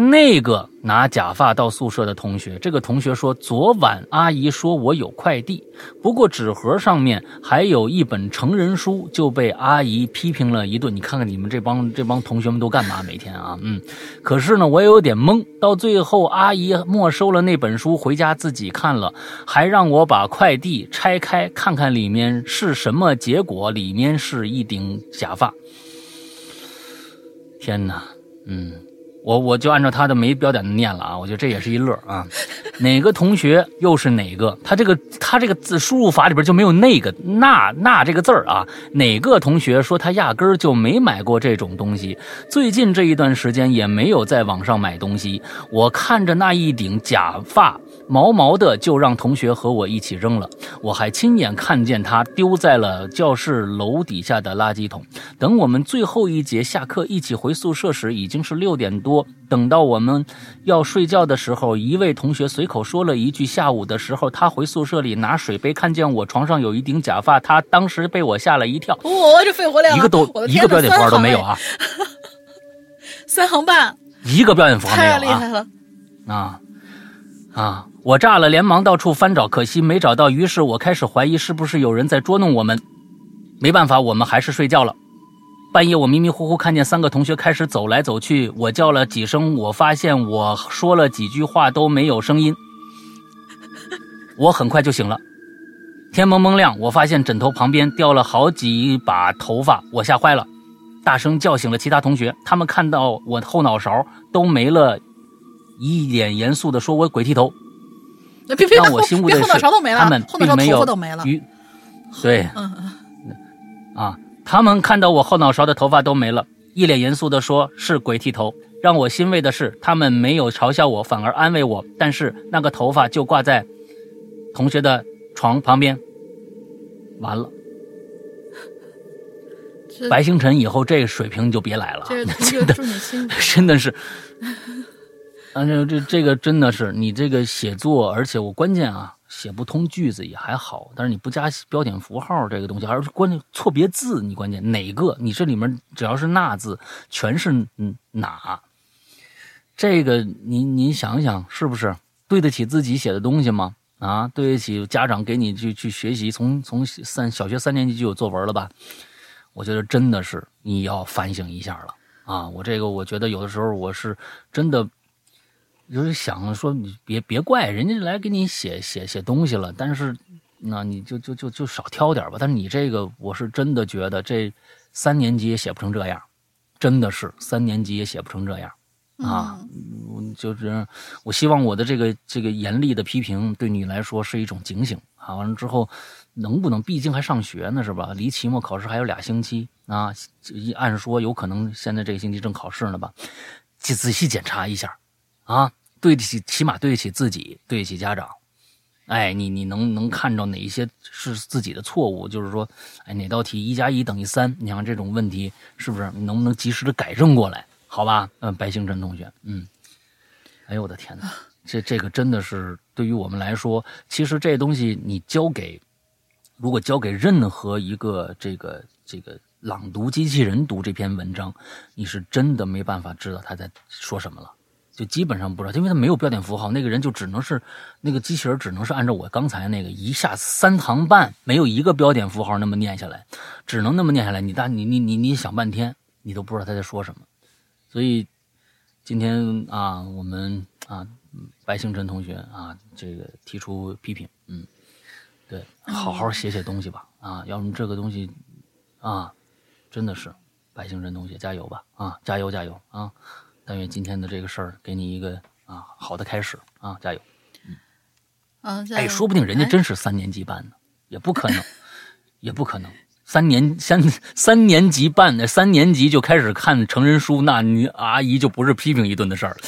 那个拿假发到宿舍的同学，这个同学说，昨晚阿姨说我有快递，不过纸盒上面还有一本成人书，就被阿姨批评了一顿。你看看你们这帮这帮同学们都干嘛？每天啊，嗯。可是呢，我也有点懵。到最后，阿姨没收了那本书，回家自己看了，还让我把快递拆开看看里面是什么。结果里面是一顶假发。天哪，嗯。我我就按照他的没标点的念了啊，我觉得这也是一乐啊。哪个同学又是哪个？他这个他这个字输入法里边就没有那个那那这个字儿啊。哪个同学说他压根儿就没买过这种东西？最近这一段时间也没有在网上买东西。我看着那一顶假发。毛毛的就让同学和我一起扔了，我还亲眼看见他丢在了教室楼底下的垃圾桶。等我们最后一节下课一起回宿舍时，已经是六点多。等到我们要睡觉的时候，一位同学随口说了一句：“下午的时候他回宿舍里拿水杯，看见我床上有一顶假发，他当时被我吓了一跳。”我这肺活量一个都一个标点符号都没有啊！三行半，一个标点符号没有啊！太厉害了啊啊！我炸了，连忙到处翻找，可惜没找到。于是我开始怀疑是不是有人在捉弄我们。没办法，我们还是睡觉了。半夜，我迷迷糊糊看见三个同学开始走来走去，我叫了几声，我发现我说了几句话都没有声音。我很快就醒了。天蒙蒙亮，我发现枕头旁边掉了好几把头发，我吓坏了，大声叫醒了其他同学。他们看到我后脑勺都没了，一脸严肃地说：“我鬼剃头。”让我欣慰的是，他们并没有与对，嗯嗯，啊，他们看到我后脑勺的头发都没了，一脸严肃的说：“是鬼剃头。”让我欣慰的是，他们没有嘲笑我，反而安慰我。但是那个头发就挂在同学的床旁边，完了。白星辰以后这个水平你就别来了 真的。真的是，啊，这这这个真的是你这个写作，而且我关键啊，写不通句子也还好，但是你不加标点符号这个东西，而是关键错别字，你关键哪个你这里面只要是那字，全是嗯哪，这个您您想想是不是对得起自己写的东西吗？啊，对得起家长给你去去学习，从从三小学三年级就有作文了吧？我觉得真的是你要反省一下了啊！我这个我觉得有的时候我是真的，就是想说你别别怪人家来给你写写写东西了，但是那你就就就就少挑点吧。但是你这个我是真的觉得这三年级也写不成这样，真的是三年级也写不成这样啊！嗯就是我希望我的这个这个严厉的批评对你来说是一种警醒啊！完了之后。能不能？毕竟还上学呢，是吧？离期末考试还有俩星期啊！一按说有可能现在这个星期正考试呢吧？仔仔细检查一下，啊，对得起，起码对得起自己，对得起家长。哎，你你能能看到哪一些是自己的错误？就是说，哎，哪道题一加一等于三？你像这种问题，是不是能不能及时的改正过来？好吧，嗯，白星辰同学，嗯，哎呦我的天哪，这这个真的是对于我们来说，其实这东西你交给。如果交给任何一个这个这个朗读机器人读这篇文章，你是真的没办法知道他在说什么了，就基本上不知道，因为他没有标点符号，那个人就只能是那个机器人只能是按照我刚才那个一下三行半没有一个标点符号那么念下来，只能那么念下来。你大你你你你想半天，你都不知道他在说什么。所以今天啊，我们啊，白星辰同学啊，这个提出批评，嗯。对，好好写写东西吧，啊，要么这个东西，啊，真的是，白星辰同学加油吧，啊，加油加油啊！但愿今天的这个事儿给你一个啊好的开始啊，加油！嗯，哎，说不定人家真是三年级办的，也不可能，也不可能，三年三三年级办的，三年级就开始看成人书，那你阿姨就不是批评一顿的事儿了，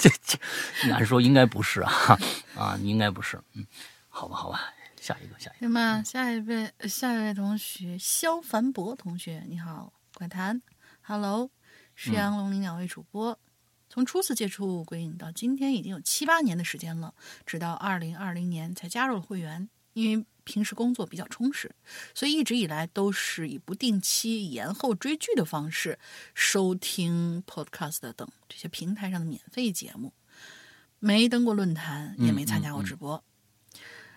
这 这，按说应该不是啊，啊，应该不是，嗯，好吧，好吧。下一个，下一个。行吧，下一位，下一位同学肖凡博同学，你好，怪谈，Hello，石阳龙鳞两位主播，从初次接触鬼影到今天已经有七八年的时间了，直到二零二零年才加入了会员，因为平时工作比较充实，所以一直以来都是以不定期延后追剧的方式收听 Podcast 等这些平台上的免费节目，没登过论坛，也没参加过直播。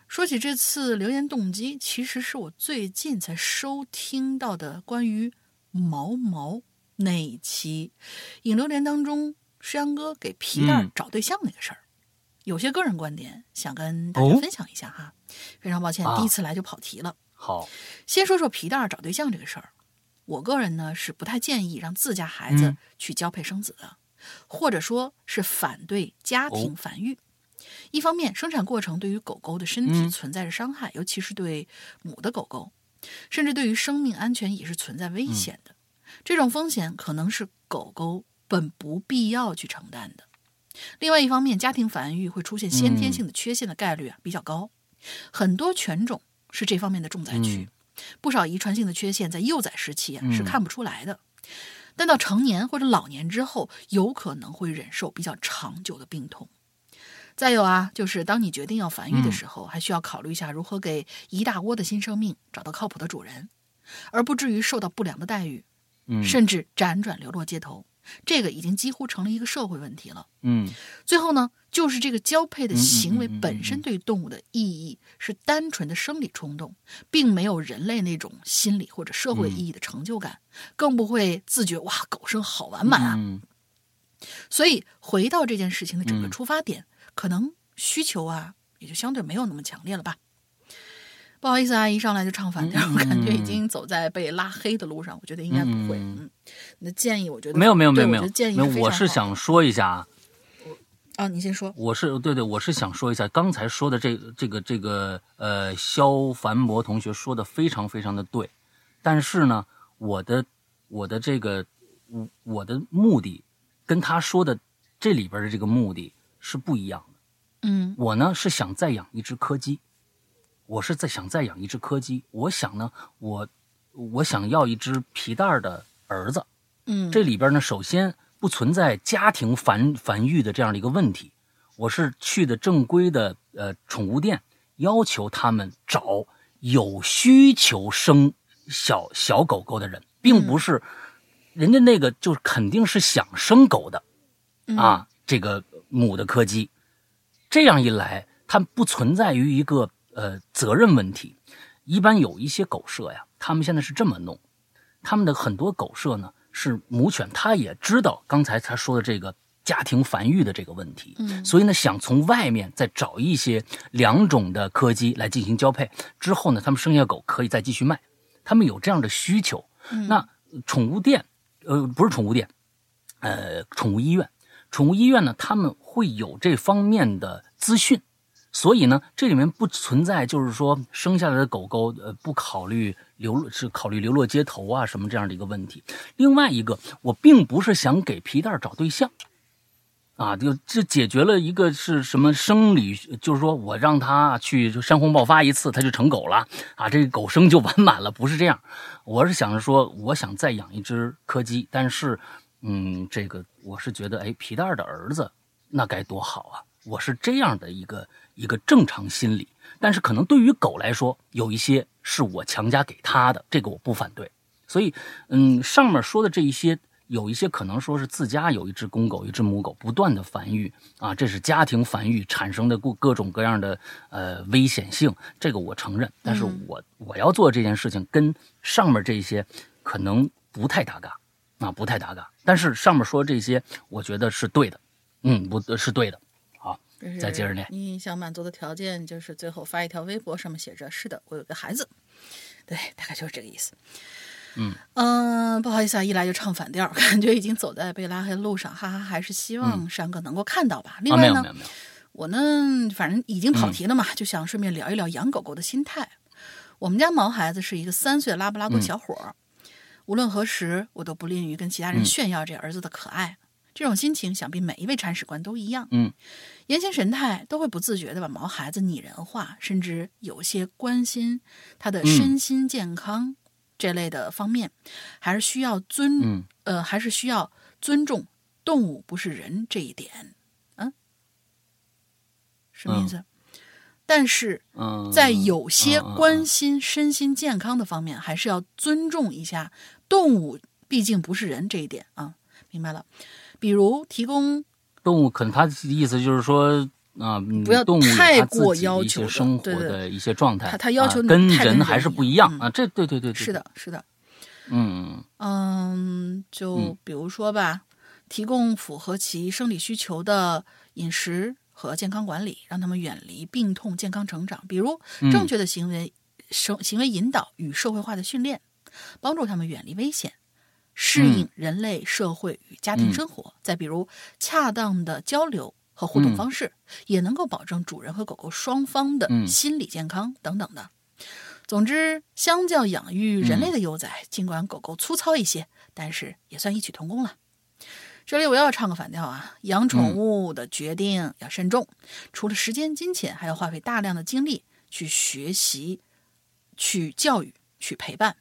说起这次留言动机，其实是我最近才收听到的关于毛毛那一期？影流连当中，诗阳哥给皮蛋找对象那个事儿，有些个人观点想跟大家分享一下哈。非常抱歉，第一次来就跑题了。好，先说说皮蛋找对象这个事儿，我个人呢是不太建议让自家孩子去交配生子的，或者说是反对家庭繁育。一方面，生产过程对于狗狗的身体存在着伤害，尤其是对母的狗狗，甚至对于生命安全也是存在危险的。这种风险可能是狗狗本不必要去承担的。另外一方面，家庭繁育会出现先天性的缺陷的概率啊比较高，很多犬种是这方面的重灾区。不少遗传性的缺陷在幼崽时期啊是看不出来的，但到成年或者老年之后，有可能会忍受比较长久的病痛。再有啊，就是当你决定要繁育的时候，还需要考虑一下如何给一大窝的新生命找到靠谱的主人，而不至于受到不良的待遇，甚至辗转流落街头。这个已经几乎成了一个社会问题了。嗯，最后呢，就是这个交配的行为本身对动物的意义是单纯的生理冲动，并没有人类那种心理或者社会意义的成就感，更不会自觉哇狗生好完满啊。所以回到这件事情的整个出发点。可能需求啊，也就相对没有那么强烈了吧。不好意思啊，一上来就唱反调，我感觉已经走在被拉黑的路上。我觉得应该不会。嗯，你的建议我觉得没有没有没有没有建议我是想说一下啊。啊，你先说。我是对对，我是想说一下刚才说的这这个这个呃，肖凡博同学说的非常非常的对，但是呢，我的我的这个我我的目的跟他说的这里边的这个目的是不一样的。嗯我呢是想再养一只柯基，我是在想再养一只柯基。我想呢，我我想要一只皮蛋儿的儿子。嗯，这里边呢，首先不存在家庭繁繁育的这样的一个问题。我是去的正规的呃宠物店，要求他们找有需求生小小狗狗的人，并不是、人家那个就肯定是想生狗的啊，这个母的柯基。这样一来，它不存在于一个呃责任问题。一般有一些狗舍呀，他们现在是这么弄，他们的很多狗舍呢是母犬，它也知道刚才他说的这个家庭繁育的这个问题，嗯所以呢想从外面再找一些两种的柯基来进行交配，之后呢他们生下狗可以再继续卖，他们有这样的需求。嗯那宠物店，呃，不是宠物店，呃，宠物医院，宠物医院呢，他们会有这方面的资讯，所以呢，这里面不存在就是说生下来的狗狗，呃，不考虑流落是考虑流落街头啊什么这样的一个问题。另外一个，我并不是想给皮蛋找对象。啊，就这解决了一个是什么生理，就是说我让他去山洪爆发一次，他就成狗了啊，这个狗生就完满了，不是这样。我是想着说，我想再养一只柯基，但是，嗯，这个我是觉得，哎，皮蛋的儿子那该多好啊！我是这样的一个一个正常心理，但是可能对于狗来说，有一些是我强加给它的，这个我不反对。所以，嗯，上面说的这一些，有一些可能说是自家有一只公狗、一只母狗不断的繁育啊，这是家庭繁育产生的各各种各样的呃危险性，这个我承认。但是我、我要做这件事情，跟上面这些可能不太搭嘎啊，不太搭嘎。但是上面说这些，我觉得是对的，嗯，不是对的。再接着念你想满足的条件就是最后发一条微博，上面写着：“是的，我有个孩子。”对，大概就是这个意思。嗯嗯，不好意思啊，一来就唱反调，感觉已经走在被拉黑的路上，哈哈，还是希望山哥能够看到吧。另外呢，我呢，反正已经跑题了嘛，就想顺便聊一聊养狗狗的心态。我们家毛孩子是一个三岁的拉布拉多小伙儿，无论何时，我都不吝于跟其他人嗯炫耀这儿子的可爱。这种心情，想必每一位铲屎官都一样。嗯，言行神态都会不自觉的把毛孩子拟人化，甚至有些关心他的身心健康、这类的方面，还是需要尊、嗯呃，还是需要尊重动物不是人这一点。嗯，什么意思？但是嗯，在有些关心身心健康的方面，还是要尊重一下动物，毕竟不是人这一点啊，明白了？比如提供动物，可能他的意思就是说啊，嗯不要太过要求生活的一些状态，他他要求啊跟人人还是一样嗯不一样啊。这对对对对，是，的，是的，嗯嗯，就嗯比如说吧，提供符合其生理需求的饮食和健康管理，让他们远离病痛、健康成长。比如嗯正确的行为、生行为引导与社会化的训练，帮助他们远离危险，适嗯应人类社会与家庭生活。再比如恰当的交流。和互动嗯方式、也能够保证主人和狗狗双方的嗯心理健康等等的。总之，相较养育人类的幼崽，尽管狗狗粗糙一些，但是也算异曲同工了。这里我又要唱个反调啊！养宠物的决定要慎重，除了时间、金钱，还要花费大量的精力去学习、去教育、去陪伴。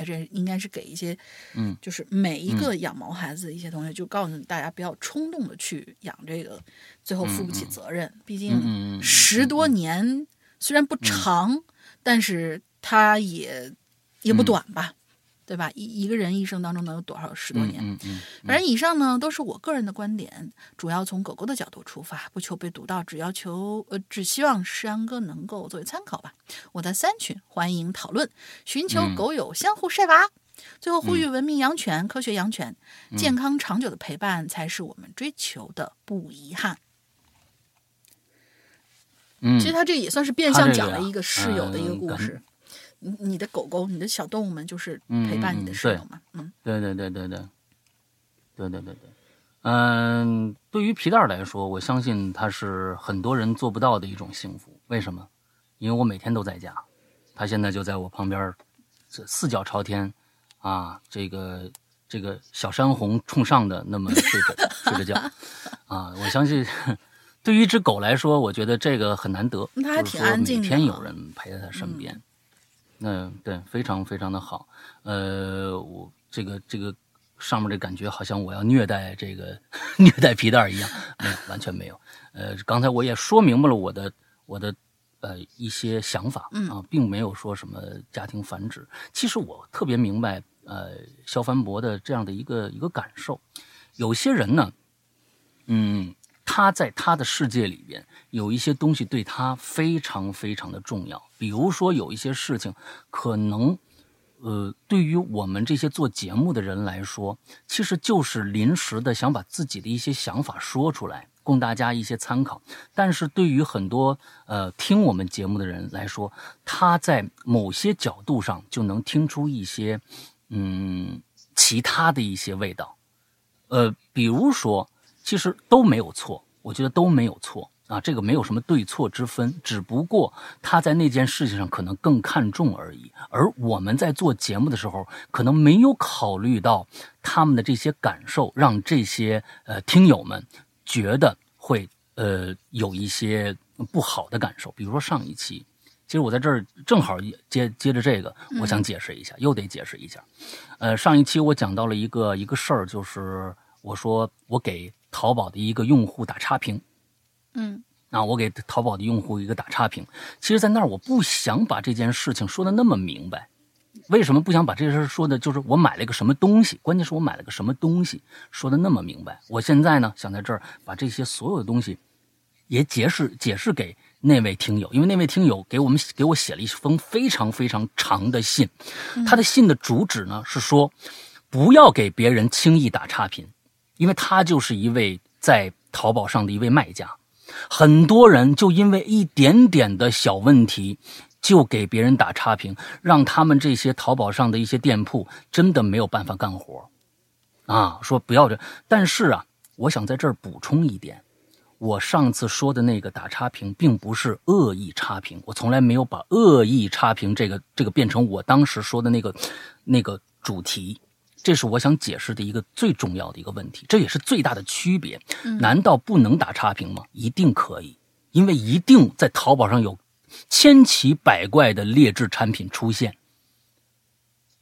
哎，这应该是给一些，嗯，就是每一个养毛孩子的一些同学，就告诉大家不要冲动的去养这个，最后负不起责任。毕竟嗯十多年虽然不长，但是它也也不短吧，对吧？一一个人一生当中能有多少十多年？嗯嗯反正以上呢都是我个人的观点，主要从狗狗的角度出发，不求被读到，只要求呃，只希望山哥能够作为参考吧。我在三群欢迎讨论，寻求嗯狗友相互晒娃。最后呼吁文明养犬、科学养犬，健康长久的陪伴才是我们追求的，不遗憾。嗯，其实他这也算是变相讲了一个室友的一个故事。你你的狗狗、你的小动物们就是嗯陪伴你的室友嘛？嗯对对对对对，对对对对，嗯，对于皮蛋来说，我相信它是很多人做不到的一种幸福。为什么？因为我每天都在家，他现在就在我旁边，这四脚朝天，啊，这个这个小山红冲上的那么睡着睡着觉啊！我相信，对于一只狗来说，我觉得这个很难得，那它还挺安静的就是说每天有人陪在它身边。嗯，对，非常非常的好。呃，我这个这个上面的感觉好像我要虐待这个 虐待皮蛋一样，没有，完全没有。呃，刚才我也说明白了我的我的呃一些想法嗯啊，并没有说什么家庭繁殖。其实我特别明白呃肖凡博的这样的一个一个感受。有些人呢，嗯，他在他的世界里边有一些东西对他非常非常的重要，比如说有一些事情可能。呃，对于我们这些做节目的人来说，其实就是临时的想把自己的一些想法说出来，供大家一些参考。但是对于很多呃听我们节目的人来说，他在某些角度上就能听出一些嗯其他的一些味道。呃，比如说，其实都没有错，我觉得都没有错啊，这个没有什么对错之分，只不过他在那件事情上可能更看重而已。而我们在做节目的时候，可能没有考虑到他们的这些感受，让这些呃听友们觉得会呃有一些不好的感受。比如说上一期，其实我在这儿正好接接着这个，我想解释一下，又得解释一下。呃，上一期我讲到了一个一个事儿，就是我说我给淘宝的一个用户打差评。嗯啊，我给淘宝的用户一个打差评。其实，在那儿我不想把这件事情说的那么明白。为什么不想把这事儿说的，就是我买了一个什么东西，关键是我买了个什么东西，说的那么明白。我现在呢，想在这儿把这些所有的东西也解释解释给那位听友，因为那位听友给我们给我写了一封非常非常长的信，他的信的主旨呢是说，不要给别人轻易打差评，因为他就是一位在淘宝上的一位卖家。很多人就因为一点点的小问题，就给别人打差评，让他们这些淘宝上的一些店铺真的没有办法干活。啊，说不要这，但是啊，我想在这儿补充一点，我上次说的那个打差评，并不是恶意差评，我从来没有把恶意差评这个这个变成我当时说的那个那个主题。这是我想解释的一个最重要的一个问题，这也是最大的区别。难道不能打差评吗？一定可以，因为一定在淘宝上有千奇百怪的劣质产品出现。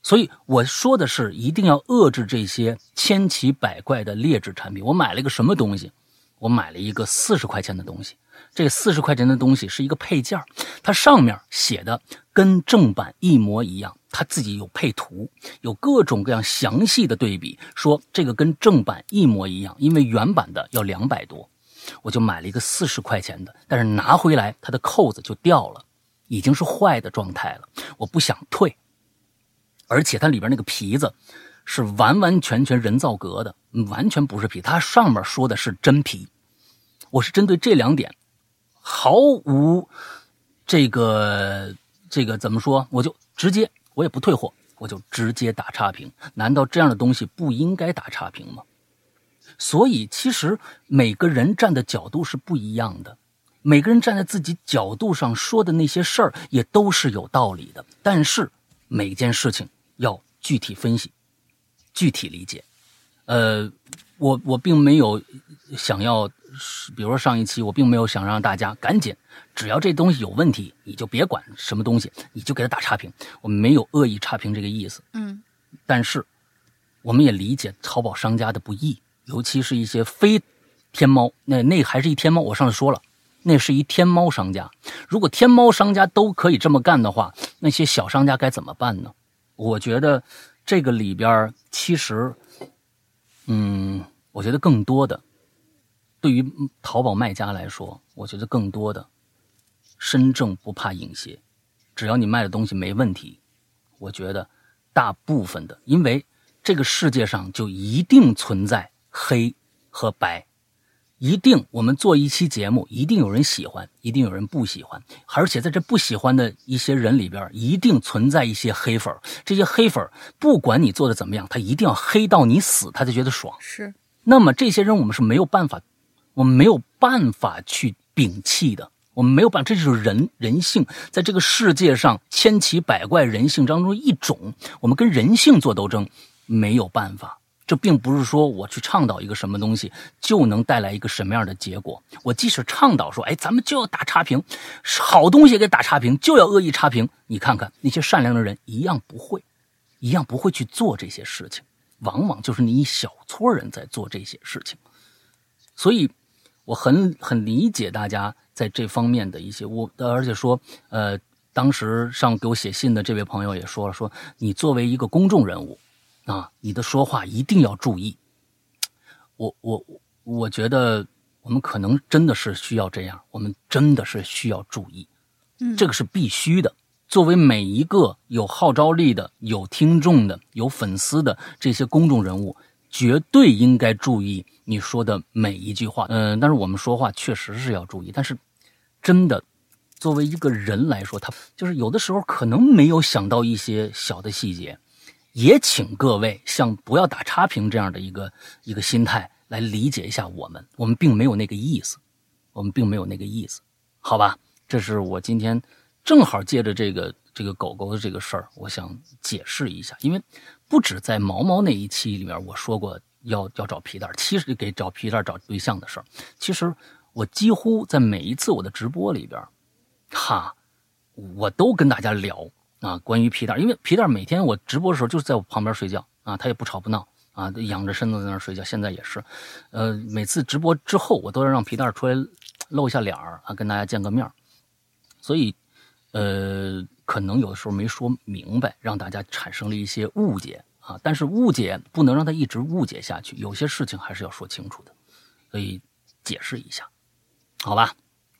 所以我说的是，一定要遏制这些千奇百怪的劣质产品。我买了一个什么东西？我买了一个四十块钱的东西。这四十块钱的东西是一个配件它上面写的跟正版一模一样，它自己有配图，有各种各样详细的对比，说这个跟正版一模一样，因为原版的要两百多，我就买了一个四十块钱的，但是拿回来它的扣子就掉了，已经是坏的状态了，我不想退，而且它里边那个皮子是完完全全人造革的，完全不是皮，它上面说的是真皮，我是针对这两点。毫无这个这个怎么说？我就直接我也不退货，我就直接打差评。难道这样的东西不应该打差评吗？所以其实每个人站的角度是不一样的，每个人站在自己角度上说的那些事儿也都是有道理的。但是每件事情要具体分析、具体理解。呃，我我并没有想要。比如说上一期我并没有想让大家赶紧，只要这东西有问题，你就别管什么东西，你就给他打差评。我们没有恶意差评这个意思，嗯，但是我们也理解淘宝商家的不易，尤其是一些非天猫，那那还是一天猫。我上次说了，那是一天猫商家。如果天猫商家都可以这么干的话，那些小商家该怎么办呢？我觉得这个里边其实，嗯，我觉得更多的。对于淘宝卖家来说，我觉得更多的身正不怕影斜，只要你卖的东西没问题，我觉得大部分的，因为这个世界上就一定存在黑和白，一定我们做一期节目，一定有人喜欢，一定有人不喜欢，而且在这不喜欢的一些人里边，一定存在一些黑粉这些黑粉不管你做的怎么样，他一定要黑到你死，他才觉得爽。是。那么这些人我们是没有办法。我们没有办法去摒弃的，我们没有办法，这就是人人性，在这个世界上千奇百怪人性当中一种，我们跟人性做斗争没有办法，这并不是说我去倡导一个什么东西就能带来一个什么样的结果。我即使倡导说，哎，咱们就要打差评，好东西给打差评，就要恶意差评。你看看那些善良的人，一样不会，一样不会去做这些事情。往往就是你一小撮人在做这些事情。所以，我很很理解大家在这方面的一些我，而且说，呃，当时上给我写信的这位朋友也说了，说你作为一个公众人物。啊，你的说话一定要注意。我我我觉得我们可能真的是需要这样，我们真的是需要注意，嗯，这个是必须的。作为每一个有号召力的、有听众的、有粉丝的这些公众人物，绝对应该注意你说的每一句话。嗯，但是我们说话确实是要注意，但是真的，作为一个人来说，他就是有的时候可能没有想到一些小的细节。也请各位像不要打差评这样的一个一个心态来理解一下我们，我们并没有那个意思，我们并没有那个意思，好吧？这是我今天正好借着这个这个狗狗的这个事儿，我想解释一下，因为不止在毛毛那一期里面我说过要要找皮蛋，其实给找皮蛋找对象的事儿，其实我几乎在每一次我的直播里边，哈，我都跟大家聊。啊，关于皮蛋，因为皮蛋每天我直播的时候就是在我旁边睡觉啊，他也不吵不闹啊，仰着身子在那儿睡觉。现在也是，呃，每次直播之后，我都要让皮蛋出来露一下脸儿啊，跟大家见个面所以，呃，可能有的时候没说明白，让大家产生了一些误解啊。但是误解不能让他一直误解下去，有些事情还是要说清楚的，所以解释一下，好吧？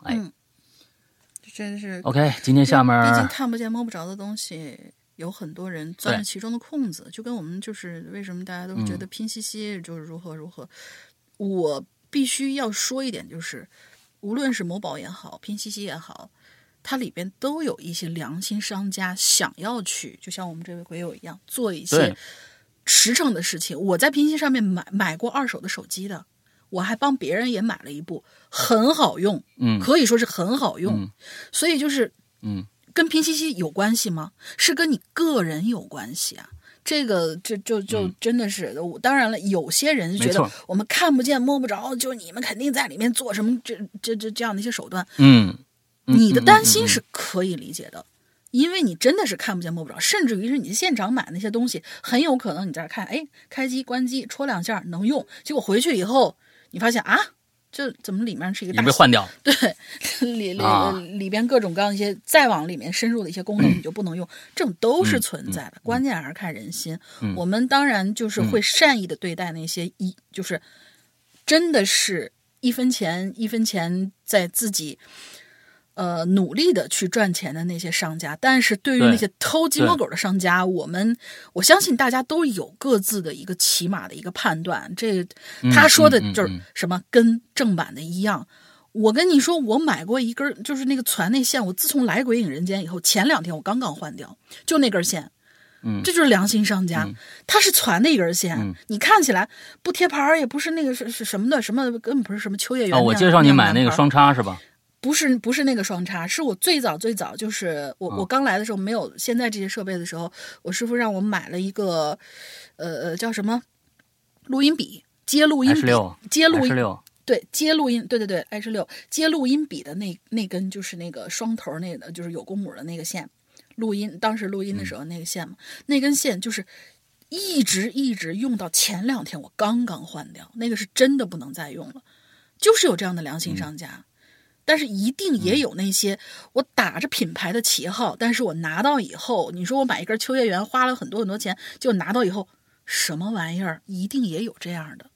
哎。真是 OK，今天下面毕竟看不见摸不着的东西，有很多人钻了其中的空子，就跟我们就是为什么大家都觉得拼夕夕就是如何如何。我必须要说一点，就是无论是某宝也好，拼夕夕也好，它里边都有一些良心商家想要去，就像我们这位鬼友一样，做一些实诚的事情。我在拼夕上面买买过二手的手机的。我还帮别人也买了一部，很好用，嗯，可以说是很好用，所以就是，嗯，跟拼夕夕有关系吗？是跟你个人有关系啊。这个这就就真的是，当然了，有些人觉得我们看不见摸不着，就你们肯定在里面做什么这这这这样的一些手段，嗯，你的担心是可以理解的。因为你真的是看不见摸不着，甚至于是你现场买那些东西，很有可能你在这看，哎，开机关机戳两下能用，结果回去以后。你发现啊，这怎么里面是一个大被换掉？对，里里里边各种各样一些再往里面深入的一些功能你就不能用，这种都是存在的。关键还是看人心。我们当然就是会善意的对待那些一就是真的是一分钱一分钱在自己。呃，努力的去赚钱的那些商家，但是对于那些偷鸡摸狗的商家，我们我相信大家都有各自的一个起码的一个判断。这他说的就是什么跟正版的一样。我跟你说，我买过一根，就是那个攒那线，我自从来鬼影人间以后，前两天我刚刚换掉，就那根线。嗯，这就是良心商家，他是攒的一根线，你看起来不贴牌也不是那个是是什么的，什么根本不是什么秋叶原。哦，我介绍你买那个双叉是吧？不是不是那个双叉，是我最早最早就是我我刚来的时候没有现在这些设备的时候，我师傅让我买了一个，呃呃叫什么录音笔接录音笔接录音对接录音对对对 H 六接录音笔的那那根就是那个双头那个就是有公母的那个线录音当时录音的时候那个线嘛那根线就是一直一直用到前两天我刚刚换掉那个是真的不能再用了，就是有这样的良心商家。但是一定也有那些我打着品牌的旗号，但是我拿到以后，你说我买一根秋叶原花了很多很多钱，就拿到以后什么玩意儿？一定也有这样的，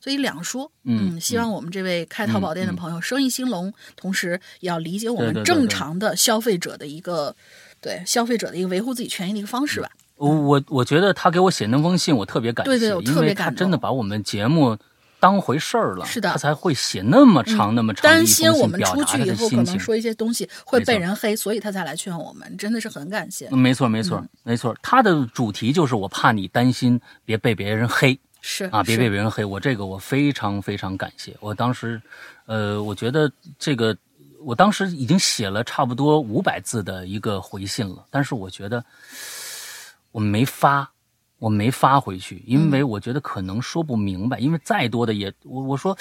所以两说。嗯，希望我们这位开淘宝店的朋友生意兴隆，同时也要理解我们正常的消费者的一个对消费者的一个维护自己权益的一个方式吧。我我我觉得他给我写那封信，我特别感谢，对对，我特别感动，真的把我们节目。当回事儿了，是的，他才会写那么长那么长担心我们出去以后可能说一些东西会被人黑，所以他才来劝我们，真的是很感谢。没错，没错，没错。他的主题就是我怕你担心别被别人黑，是啊，别被别人黑。我这个我非常非常感谢。我当时，呃，我觉得这个，我当时已经写了差不多五百字的一个回信了，但是我觉得我没发。我没发回去，因为我觉得可能说不明白，因为再多的也我我说。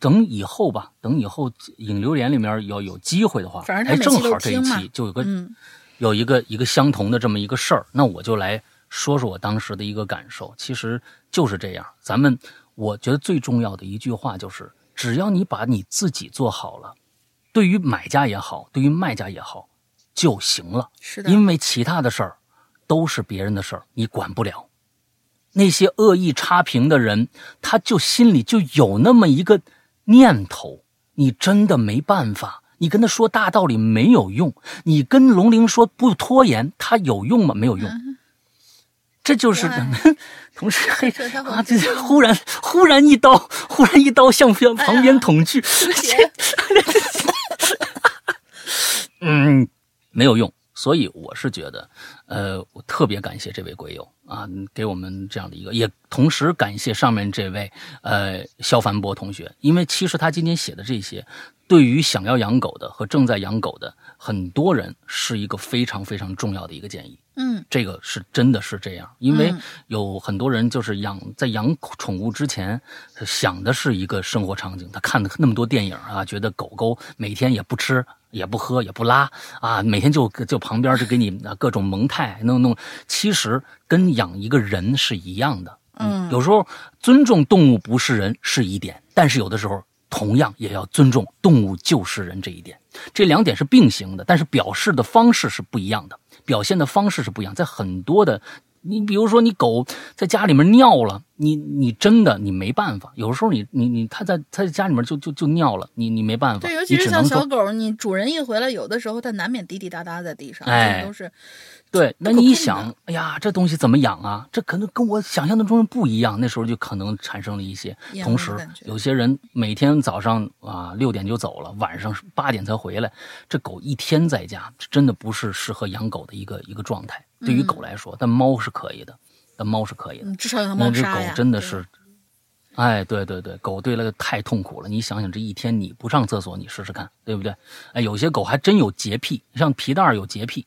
等以后吧，等以后影流连里面要有机会的话，反正他哎，正好这一期就有个、嗯有一个一个相同的这么一个事儿，那我就来说说我当时的一个感受。其实就是这样，咱们我觉得最重要的一句话就是，只要你把你自己做好了，对于买家也好，对于卖家也好就行了。是的，因为其他的事儿都是别人的事儿，你管不了。那些恶意差评的人，他就心里就有那么一个念头，你真的没办法。你跟他说大道理没有用，你跟龙玲说不拖延，他有用吗？没有用。这就是 同时还这他啊，这忽然忽然一刀，忽然一刀向边旁边捅去，嗯，没有用。所以我是觉得，呃，我特别感谢这位鬼友啊，给我们这样的一个，也同时感谢上面这位呃肖凡波同学，因为其实他今天写的这些，对于想要养狗的和正在养狗的很多人是一个非常非常重要的一个建议。嗯这个是真的是这样，因为嗯有很多人就是养在养宠物之前，想的是一个生活场景，他看的那么多电影啊，觉得狗狗每天也不吃也不喝也不拉啊，每天就就旁边就给你啊各种蒙太弄弄，其实跟养一个人是一样的。嗯有时候尊重动物不是人是一点，但是有的时候同样也要尊重动物就是人这一点，这两点是并行的，但是表示的方式是不一样的，表现的方式是不一样。在很多的，你比如说你狗在家里面尿了，你你真的你没办法，有时候你你你它在它在家里面就就就尿了，你你没办法，对，尤其是像小狗，你主人一回来，有的时候它难免滴滴答答在地上，哎都是对，那你一想，哎呀，这东西怎么养啊？这可能跟我想象的中不一样。那时候就可能产生了一些。同时有些人每天早上啊六点就走了，晚上八点才回来。这狗一天在家，这真的不是适合养狗的一个一个状态。对于狗来说，但猫是可以的，但猫是可以的。嗯，至少有它那这狗真的是，哎，对对对，狗对了太痛苦了。你想想，这一天你不上厕所，你试试看，对不对？哎，有些狗还真有洁癖，像皮蛋儿有洁癖，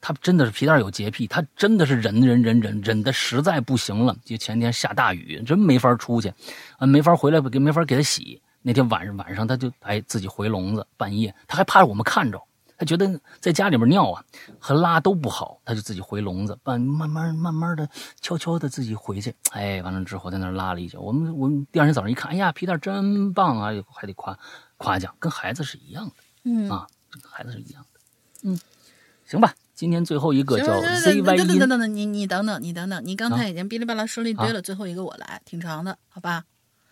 它真的是皮蛋儿有洁癖，它真的是忍忍忍忍忍的实在不行了。就前天下大雨，真没法出去，啊，没法回来，给没法给它洗。那天晚上晚上，它就哎自己回笼子，半夜它还怕我们看着。他觉得在家里面尿啊和拉都不好，他就自己回笼子，慢慢慢慢慢的悄悄的自己回去。哎，完了之后在那儿拉了一宿。我们我们第二天早上一看，哎呀，皮蛋真棒啊，还得夸夸奖，跟孩子是一样的嗯，啊，这跟孩子是一样的。嗯，行吧，今天最后一个叫等 ZY 等等等等你你等等，你等等，你刚才啊已经哔哩吧啦说了一堆啊了，最后一个我来，挺长的，好吧？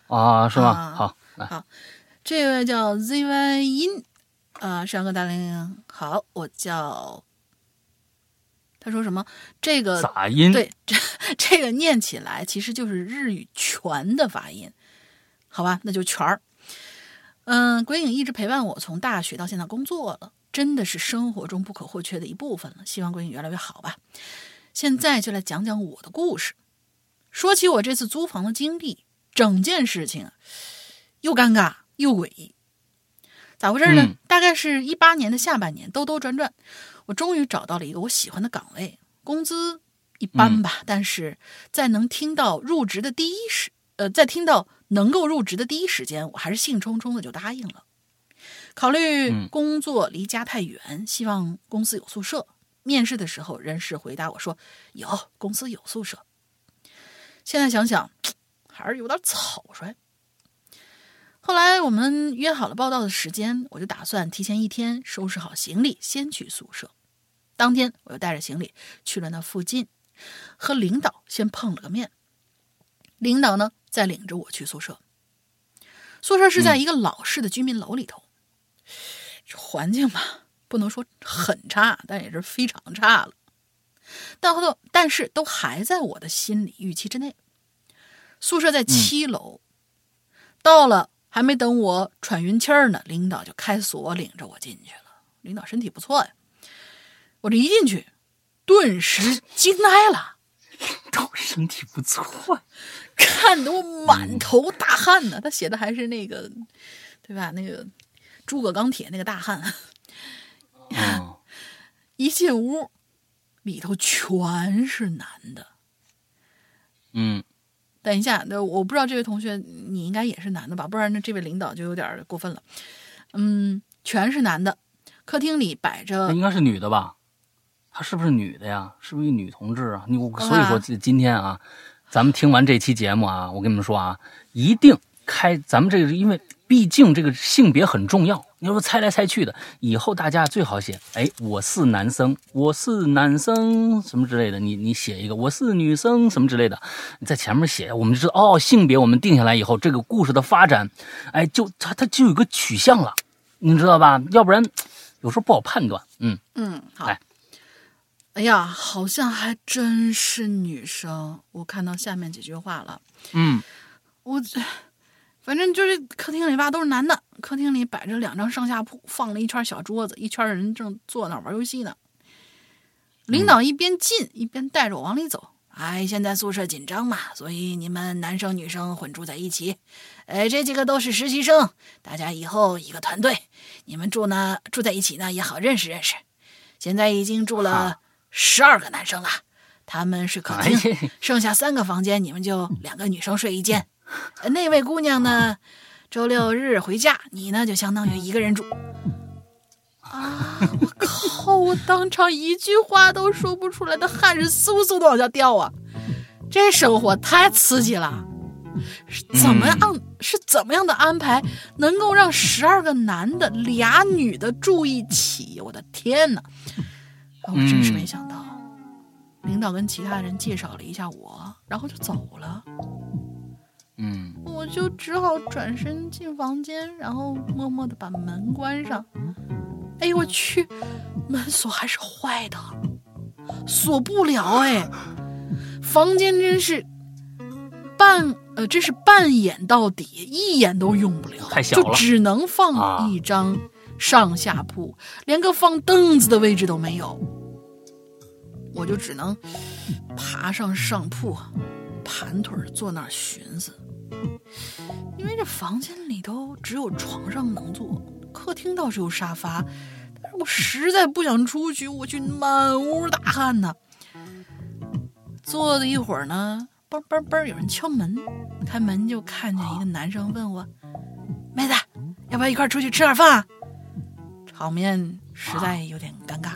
啊，是吗？啊好，来，这位叫 ZY 音，啊，山哥大林好，我叫。他说什么？这个杂音，对，这 这个念起来其实就是日语“全”的发音，好吧，那就全儿。嗯，鬼影一直陪伴我从大学到现在工作了，真的是生活中不可或缺的一部分了。希望鬼影越来越好吧。现在就来讲讲我的故事。说起我这次租房的经历，整件事情啊，又尴尬又诡异。咋回事呢？嗯大概是一八年的下半年，兜兜转转，我终于找到了一个我喜欢的岗位，工资一般吧，但是在能听到入职的第一时，呃，在听到能够入职的第一时间，我还是兴冲冲的就答应了。考虑嗯工作离家太远，希望公司有宿舍。面试的时候，人事回答我说有，公司有宿舍。现在想想，还是有点草率。后来我们约好了报道的时间，我就打算提前一天收拾好行李，先去宿舍。当天我又带着行李去了那附近，和领导先碰了个面。领导呢，再领着我去宿舍。宿舍是在一个老式的居民楼里头，这环境吧，不能说很差，但也是非常差了。但后但是都还在我的心理预期之内。宿舍在七楼，到了还没等我喘匀气儿呢，领导就开锁领着我进去了。领导身体不错呀，我这一进去，顿时惊呆了，领导身体不错，看得我满头大汗呢。他写的还是那个，对吧？那个诸葛钢铁那个大汗。嗯，一进屋，里头全是男的，等一下，那我不知道这位同学你应该也是男的吧？不然那这位领导就有点过分了。嗯，全是男的。客厅里摆着那应该是女的吧？她是不是女的呀？是不是一女同志啊？你我所以说今今天啊，咱们听完这期节目啊，我跟你们说啊，一定开咱们这个，因为毕竟这个性别很重要。你说猜来猜去的，以后大家最好写，哎，我是男生，我是男生什么之类的。你你写一个我是女生什么之类的，你在前面写，我们就知道哦，性别我们定下来以后，这个故事的发展，哎，就它它就有个取向了，你知道吧？要不然有时候不好判断。嗯，嗯，好哎。哎呀，好像还真是女生。我看到下面几句话了，嗯我这反正就是客厅里吧都是男的，客厅里摆着两张上下铺，放了一圈小桌子，一圈人正坐那儿玩游戏呢。领导一边进一边带着我往里走。哎，现在宿舍紧张嘛，所以你们男生女生混住在一起。哎，这几个都是实习生，大家以后一个团队，你们住呢住在一起呢也好认识认识。现在已经住了哈十二个男生了，他们是客哎厅，剩下三个房间，你们就两个女生睡一间。呃那位姑娘呢，周六日回家，你呢就相当于一个人住。啊！我靠！我当场一句话都说不出来的汗是嗖嗖的往下掉啊！这生活太刺激了，是怎么样？是怎么样的安排能够让十二个男的俩女的住一起？我的天哪！我真是没想到。领导跟其他人介绍了一下我，然后就走了。就只好转身进房间，然后默默的把门关上。哎呦我去，门锁还是坏的，锁不了哎。房间真是半呃，这是半掩到底，一眼都用不了，太小了就只能啊放一张上下铺，连个放凳子的位置都没有。我就只能爬上上铺，盘腿坐那儿寻思。因为这房间里头只有床上能坐，客厅倒是有沙发，但是我实在不想出去，我去满屋大汗呢。坐了一会儿呢，嘣嘣嘣，有人敲门，开门就看见一个男生问我：“妹子，要不要一块儿出去吃点饭？”场面实在有点尴尬，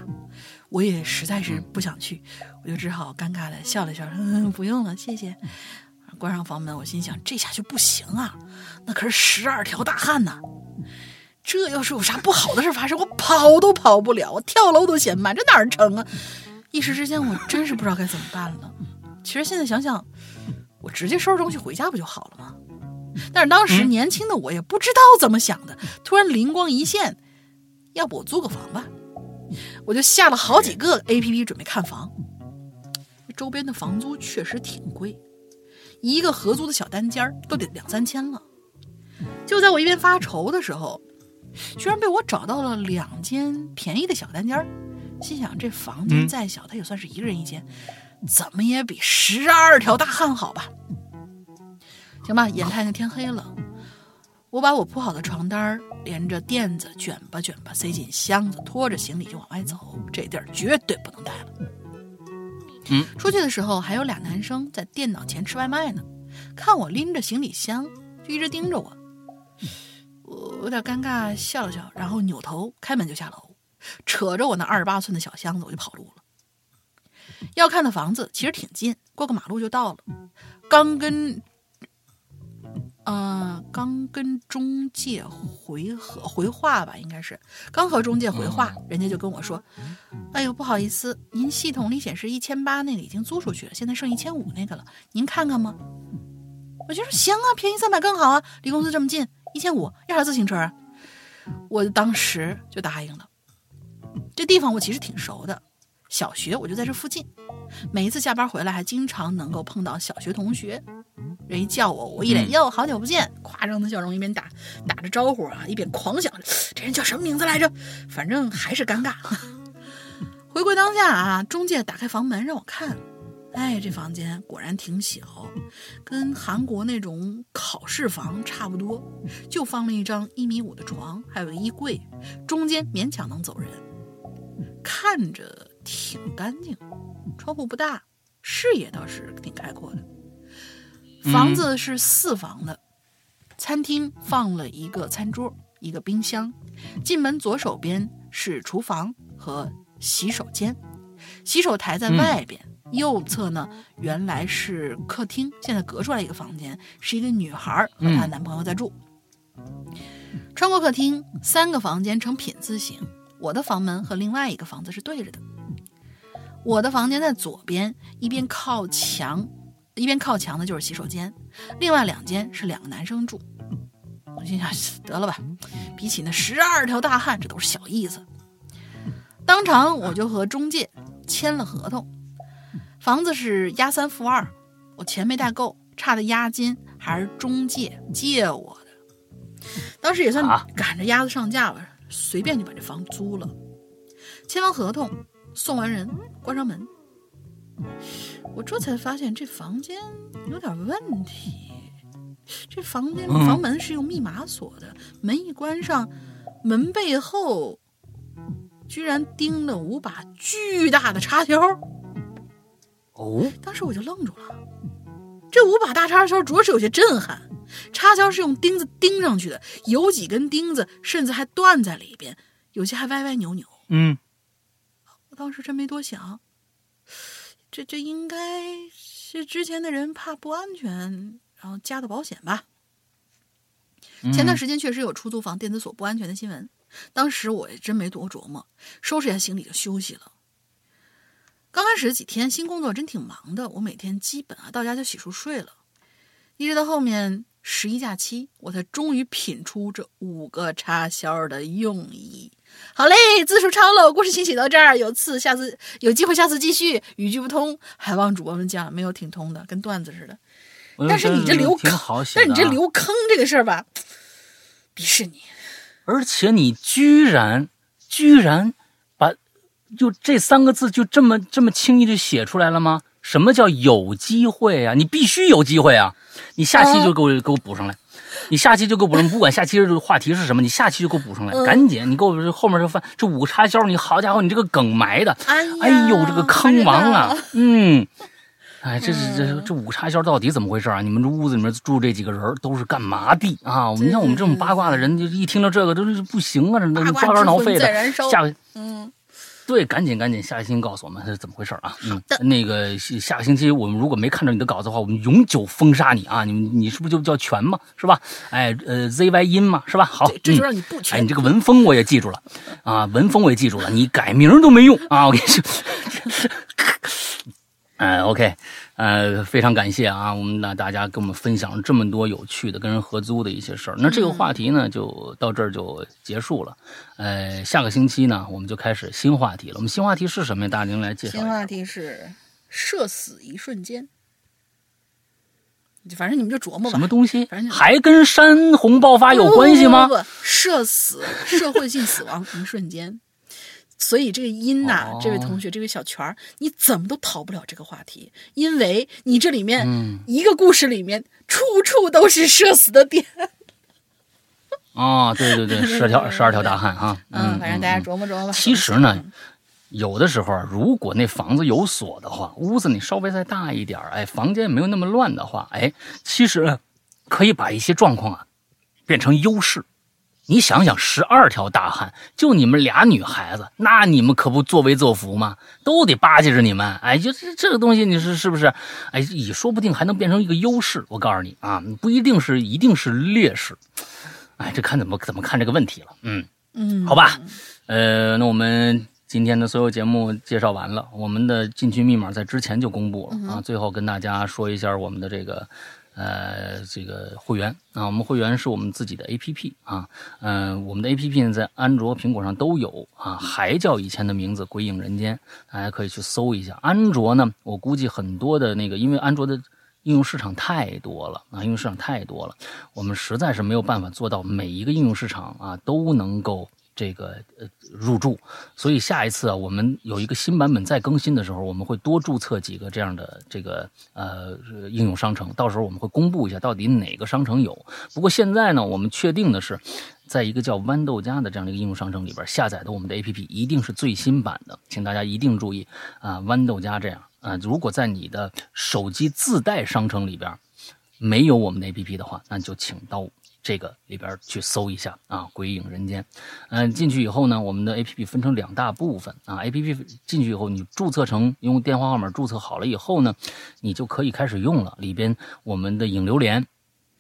我也实在是不想去，我就只好尴尬的笑了笑，嗯，不用了，谢谢。关上房门，我心想这下就不行啊，那可是十二条大汉呐！这要是有啥不好的事发生，我跑都跑不了，我跳楼都嫌慢，这哪儿成啊？一时之间，我真是不知道该怎么办了。其实现在想想，我直接收拾东西回家不就好了吗？但是当时嗯年轻的我也不知道怎么想的，突然灵光一现，要不我租个房吧？我就下了好几个 A P P 准备看房。周边的房租确实挺贵，一个合租的小单间儿都得两三千了。就在我一边发愁的时候，居然被我找到了两间便宜的小单间儿。心想这房间嗯再小，它也算是一个人一间，怎么也比十二条大汉好吧？行吧，眼看着天黑了，我把我铺好的床单儿连着垫子卷吧卷吧塞进箱子，拖着行李就往外走。这地儿绝对不能待了。嗯，出去的时候还有俩男生在电脑前吃外卖呢，看我拎着行李箱，就一直盯着我。我有点尴尬，笑了笑，然后扭头开门就下楼，扯着我那二十八寸的小箱子，我就跑路了。要看的房子其实挺近，过个马路就到了。刚跟，呃，刚跟中介回合回话吧，应该是刚和中介回话，人家就跟我说：“哎呦，不好意思，您系统里显示一千八那个已经租出去了，现在剩一千五那个了，您看看吗？”我就说行啊，便宜三百更好啊，离公司这么近，一千五，要啥自行车啊？我当时就答应了。这地方我其实挺熟的，小学我就在这附近，每一次下班回来还经常能够碰到小学同学。人一叫我，我一脸嗯哟，好久不见，夸张的笑容，一边打打着招呼啊，一边狂想这人叫什么名字来着？反正还是尴尬。回归当下啊，中介打开房门让我看，哎，这房间果然挺小，跟韩国那种考试房差不多，就放了一张一米五的床，还有个衣柜，中间勉强能走人，看着挺干净，窗户不大，视野倒是挺开阔的。房子是四房的，餐厅放了一个餐桌，一个冰箱。进门左手边是厨房和洗手间，洗手台在外边。右侧呢，原来是客厅，现在隔出来一个房间，是一个女孩和她男朋友在住。穿过客厅，三个房间呈品字形，我的房门和另外一个房子是对着的。我的房间在左边，一边靠墙，一边靠墙的就是洗手间，另外两间是两个男生住。我心想，得了吧，比起那十二条大汉，这都是小意思。当场我就和中介签了合同。房子是押三付二，我钱没带够，差的押金还是中介借我的。当时也算赶着鸭子上架了，随便就把这房租了。签完合同，送完人，关上门，我这才发现这房间有点问题。这房间房门是用密码锁的，门一关上，门背后居然钉了五把巨大的插销。哦，当时我就愣住了，这五把大插销着实有些震撼。插销是用钉子钉上去的，有几根钉子甚至还断在里边，有些还歪歪扭扭。嗯，我当时真没多想，这这应该是之前的人怕不安全，然后加的保险吧。前段时间确实有出租房电子锁不安全的新闻，当时我也真没多琢磨，收拾一下行李就休息了。刚开始几天新工作真挺忙的，我每天基本啊到家就洗漱睡了，一直到后面十一假期，我才终于品出这五个插销的用意。好嘞，字数超了，故事先写到这儿，有次下次有机会下次继续。语句不通，还望主播们讲，没有挺通的，跟段子似的。但是你这留坑，但是你这留坑这个事儿吧，鄙视你。而且你居然居然把。就这三个字就这么这么轻易就写出来了吗？什么叫有机会啊？你必须有机会啊！你下期就给我给我补上来，你下期就给我补上，不管下期这个话题是什么，你下期就给我补上来，赶紧！你给我后面这翻这五个插销，你好家伙，你这个梗埋的，哎呦，这个坑王啊！嗯，哎，这这这这五个插销到底怎么回事啊？你们这屋子里面住这几个人都是干嘛的啊？你像我们这种八卦的人，就一听到这个都是不行啊，这抓肝挠肺的。下回嗯。对，赶紧赶紧，下个星期告诉我们是怎么回事啊？嗯，那个下个星期我们如果没看到你的稿子的话，我们永久封杀你啊！你你是不是就叫全嘛？是吧？哎，呃，Z Y 音嘛，是吧？好，这就让你不全。哎，你这个文风我也记住了啊，文风我也记住了，你改名都没用啊！我跟你说，哎，OK。呃，非常感谢啊！我们那大家跟我们分享了这么多有趣的跟人合租的一些事儿。那这个话题呢，就到这儿就结束了。呃，下个星期呢，我们就开始新话题了。我们新话题是什么呀？大林来介绍。新话题是社死一瞬间。反正你们就琢磨吧。什么东西？反正还跟山洪爆发有关系吗？不，社死，社会性死亡一瞬间。所以这个音呐，这位同学，这位小泉儿，你怎么都逃不了这个话题，因为你这里面一个故事里面处处都是社死的点。哦，对对 对，十条十二条大汉哈。嗯，反正大家琢磨琢磨。其实呢，有的时候如果那房子有锁的话，屋子你稍微再大一点哎，房间没有那么乱的话，哎，其实可以把一些状况啊变成优势。你想想，十二条大汉，就你们俩女孩子，那你们可不作威作福吗？都得巴结着你们。哎，就这这个东西，你是是不是？哎，也说不定还能变成一个优势。我告诉你啊，不一定是一定是劣势。哎，这看怎么怎么看这个问题了。嗯嗯，好吧。呃，那我们今天的所有节目介绍完了，我们的进群密码在之前就公布了啊。最后跟大家说一下我们的这个。呃，这个会员啊，我们会员是我们自己的 A P P 啊，嗯，我们的 A P P 呢在安卓、苹果上都有啊，还叫以前的名字“鬼影人间”，大家可以去搜一下。安卓呢，我估计很多的那个，因为安卓的应用市场太多了啊，应用市场太多了，我们实在是没有办法做到每一个应用市场啊都能够。这个呃入驻，所以下一次啊，我们有一个新版本再更新的时候，我们会多注册几个这样的这个呃应用商城，到时候我们会公布一下到底哪个商城有。不过现在呢，我们确定的是，在一个叫豌豆荚的这样的一个应用商城里边下载的我们的 APP 一定是最新版的，请大家一定注意啊，豌豆荚这样啊，如果在你的手机自带商城里边。没有我们的 APP 的话，那就请到这个里边去搜一下啊，《鬼影人间》。嗯，进去以后呢，我们的 APP 分成两大部分啊。APP 进去以后，你注册成用电话号码注册好了以后呢，你就可以开始用了。里边我们的影流连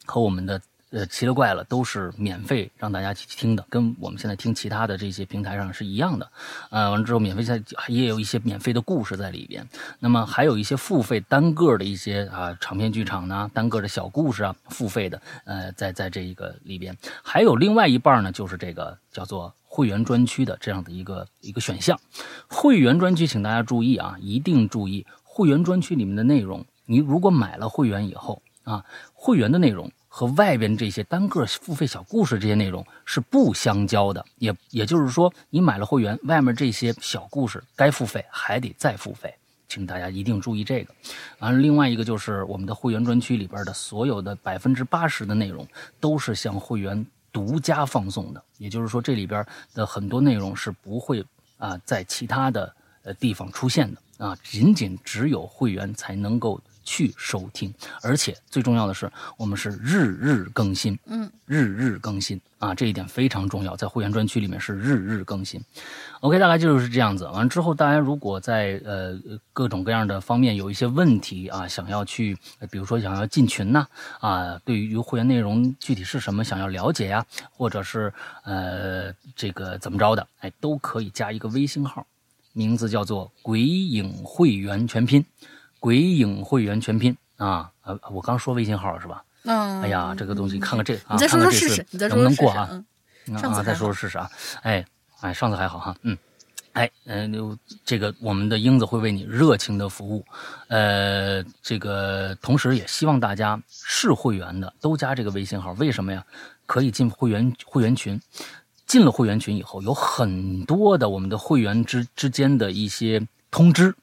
和我们的。呃，奇了怪了，都是免费让大家去听的，跟我们现在听其他的这些平台上是一样的。呃，完了之后，免费在也有一些免费的故事在里边。那么还有一些付费单个的一些啊长篇剧场呢，单个的小故事啊，付费的，呃，在在这一个里边，还有另外一半呢，就是这个叫做会员专区的这样的一个一个选项。会员专区，请大家注意啊，一定注意会员专区里面的内容。你如果买了会员以后啊，会员的内容。和外边这些单个付费小故事这些内容是不相交的，也也就是说，你买了会员，外面这些小故事该付费还得再付费，请大家一定注意这个。完了，另外一个就是我们的会员专区里边的所有的百分之八十的内容都是向会员独家放送的，也就是说，这里边的很多内容是不会啊在其他的呃地方出现的啊，仅仅只有会员才能够。去收听，而且最重要的是，我们是日日更新，嗯，日日更新啊，这一点非常重要，在会员专区里面是日日更新。OK，大概就是这样子。完了之后，大家如果在呃各种各样的方面有一些问题啊，想要去，比如说想要进群呐，啊，对于会员内容具体是什么想要了解呀，或者是呃这个怎么着的，哎，都可以加一个微信号，名字叫做“鬼影会员全拼”。鬼影会员全拼啊！呃，我刚说微信号是吧？嗯。哎呀，这个东西看看这，你再说说试试，你再能不能过啊？啊，再说说试试啊！哎哎，上次还好哈，嗯，哎嗯，这个我们的英子会为你热情的服务，呃，这个同时也希望大家是会员的都加这个微信号，为什么呀？可以进会员会员群，进了会员群以后，有很多的我们的会员之之间的一些通知。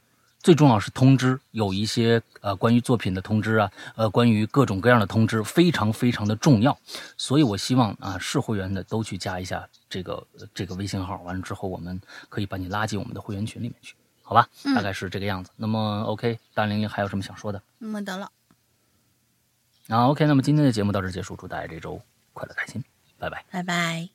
最重要是通知，有一些呃关于作品的通知啊，呃关于各种各样的通知，非常非常的重要。所以我希望啊，是会员的都去加一下这个这个微信号，完了之后我们可以把你拉进我们的会员群里面去，好吧？大概是这个样子。那么 OK，大玲玲还有什么想说的？没得了。啊 OK，那么今天的节目到这结束，祝大家这周快乐开心，拜拜，拜拜。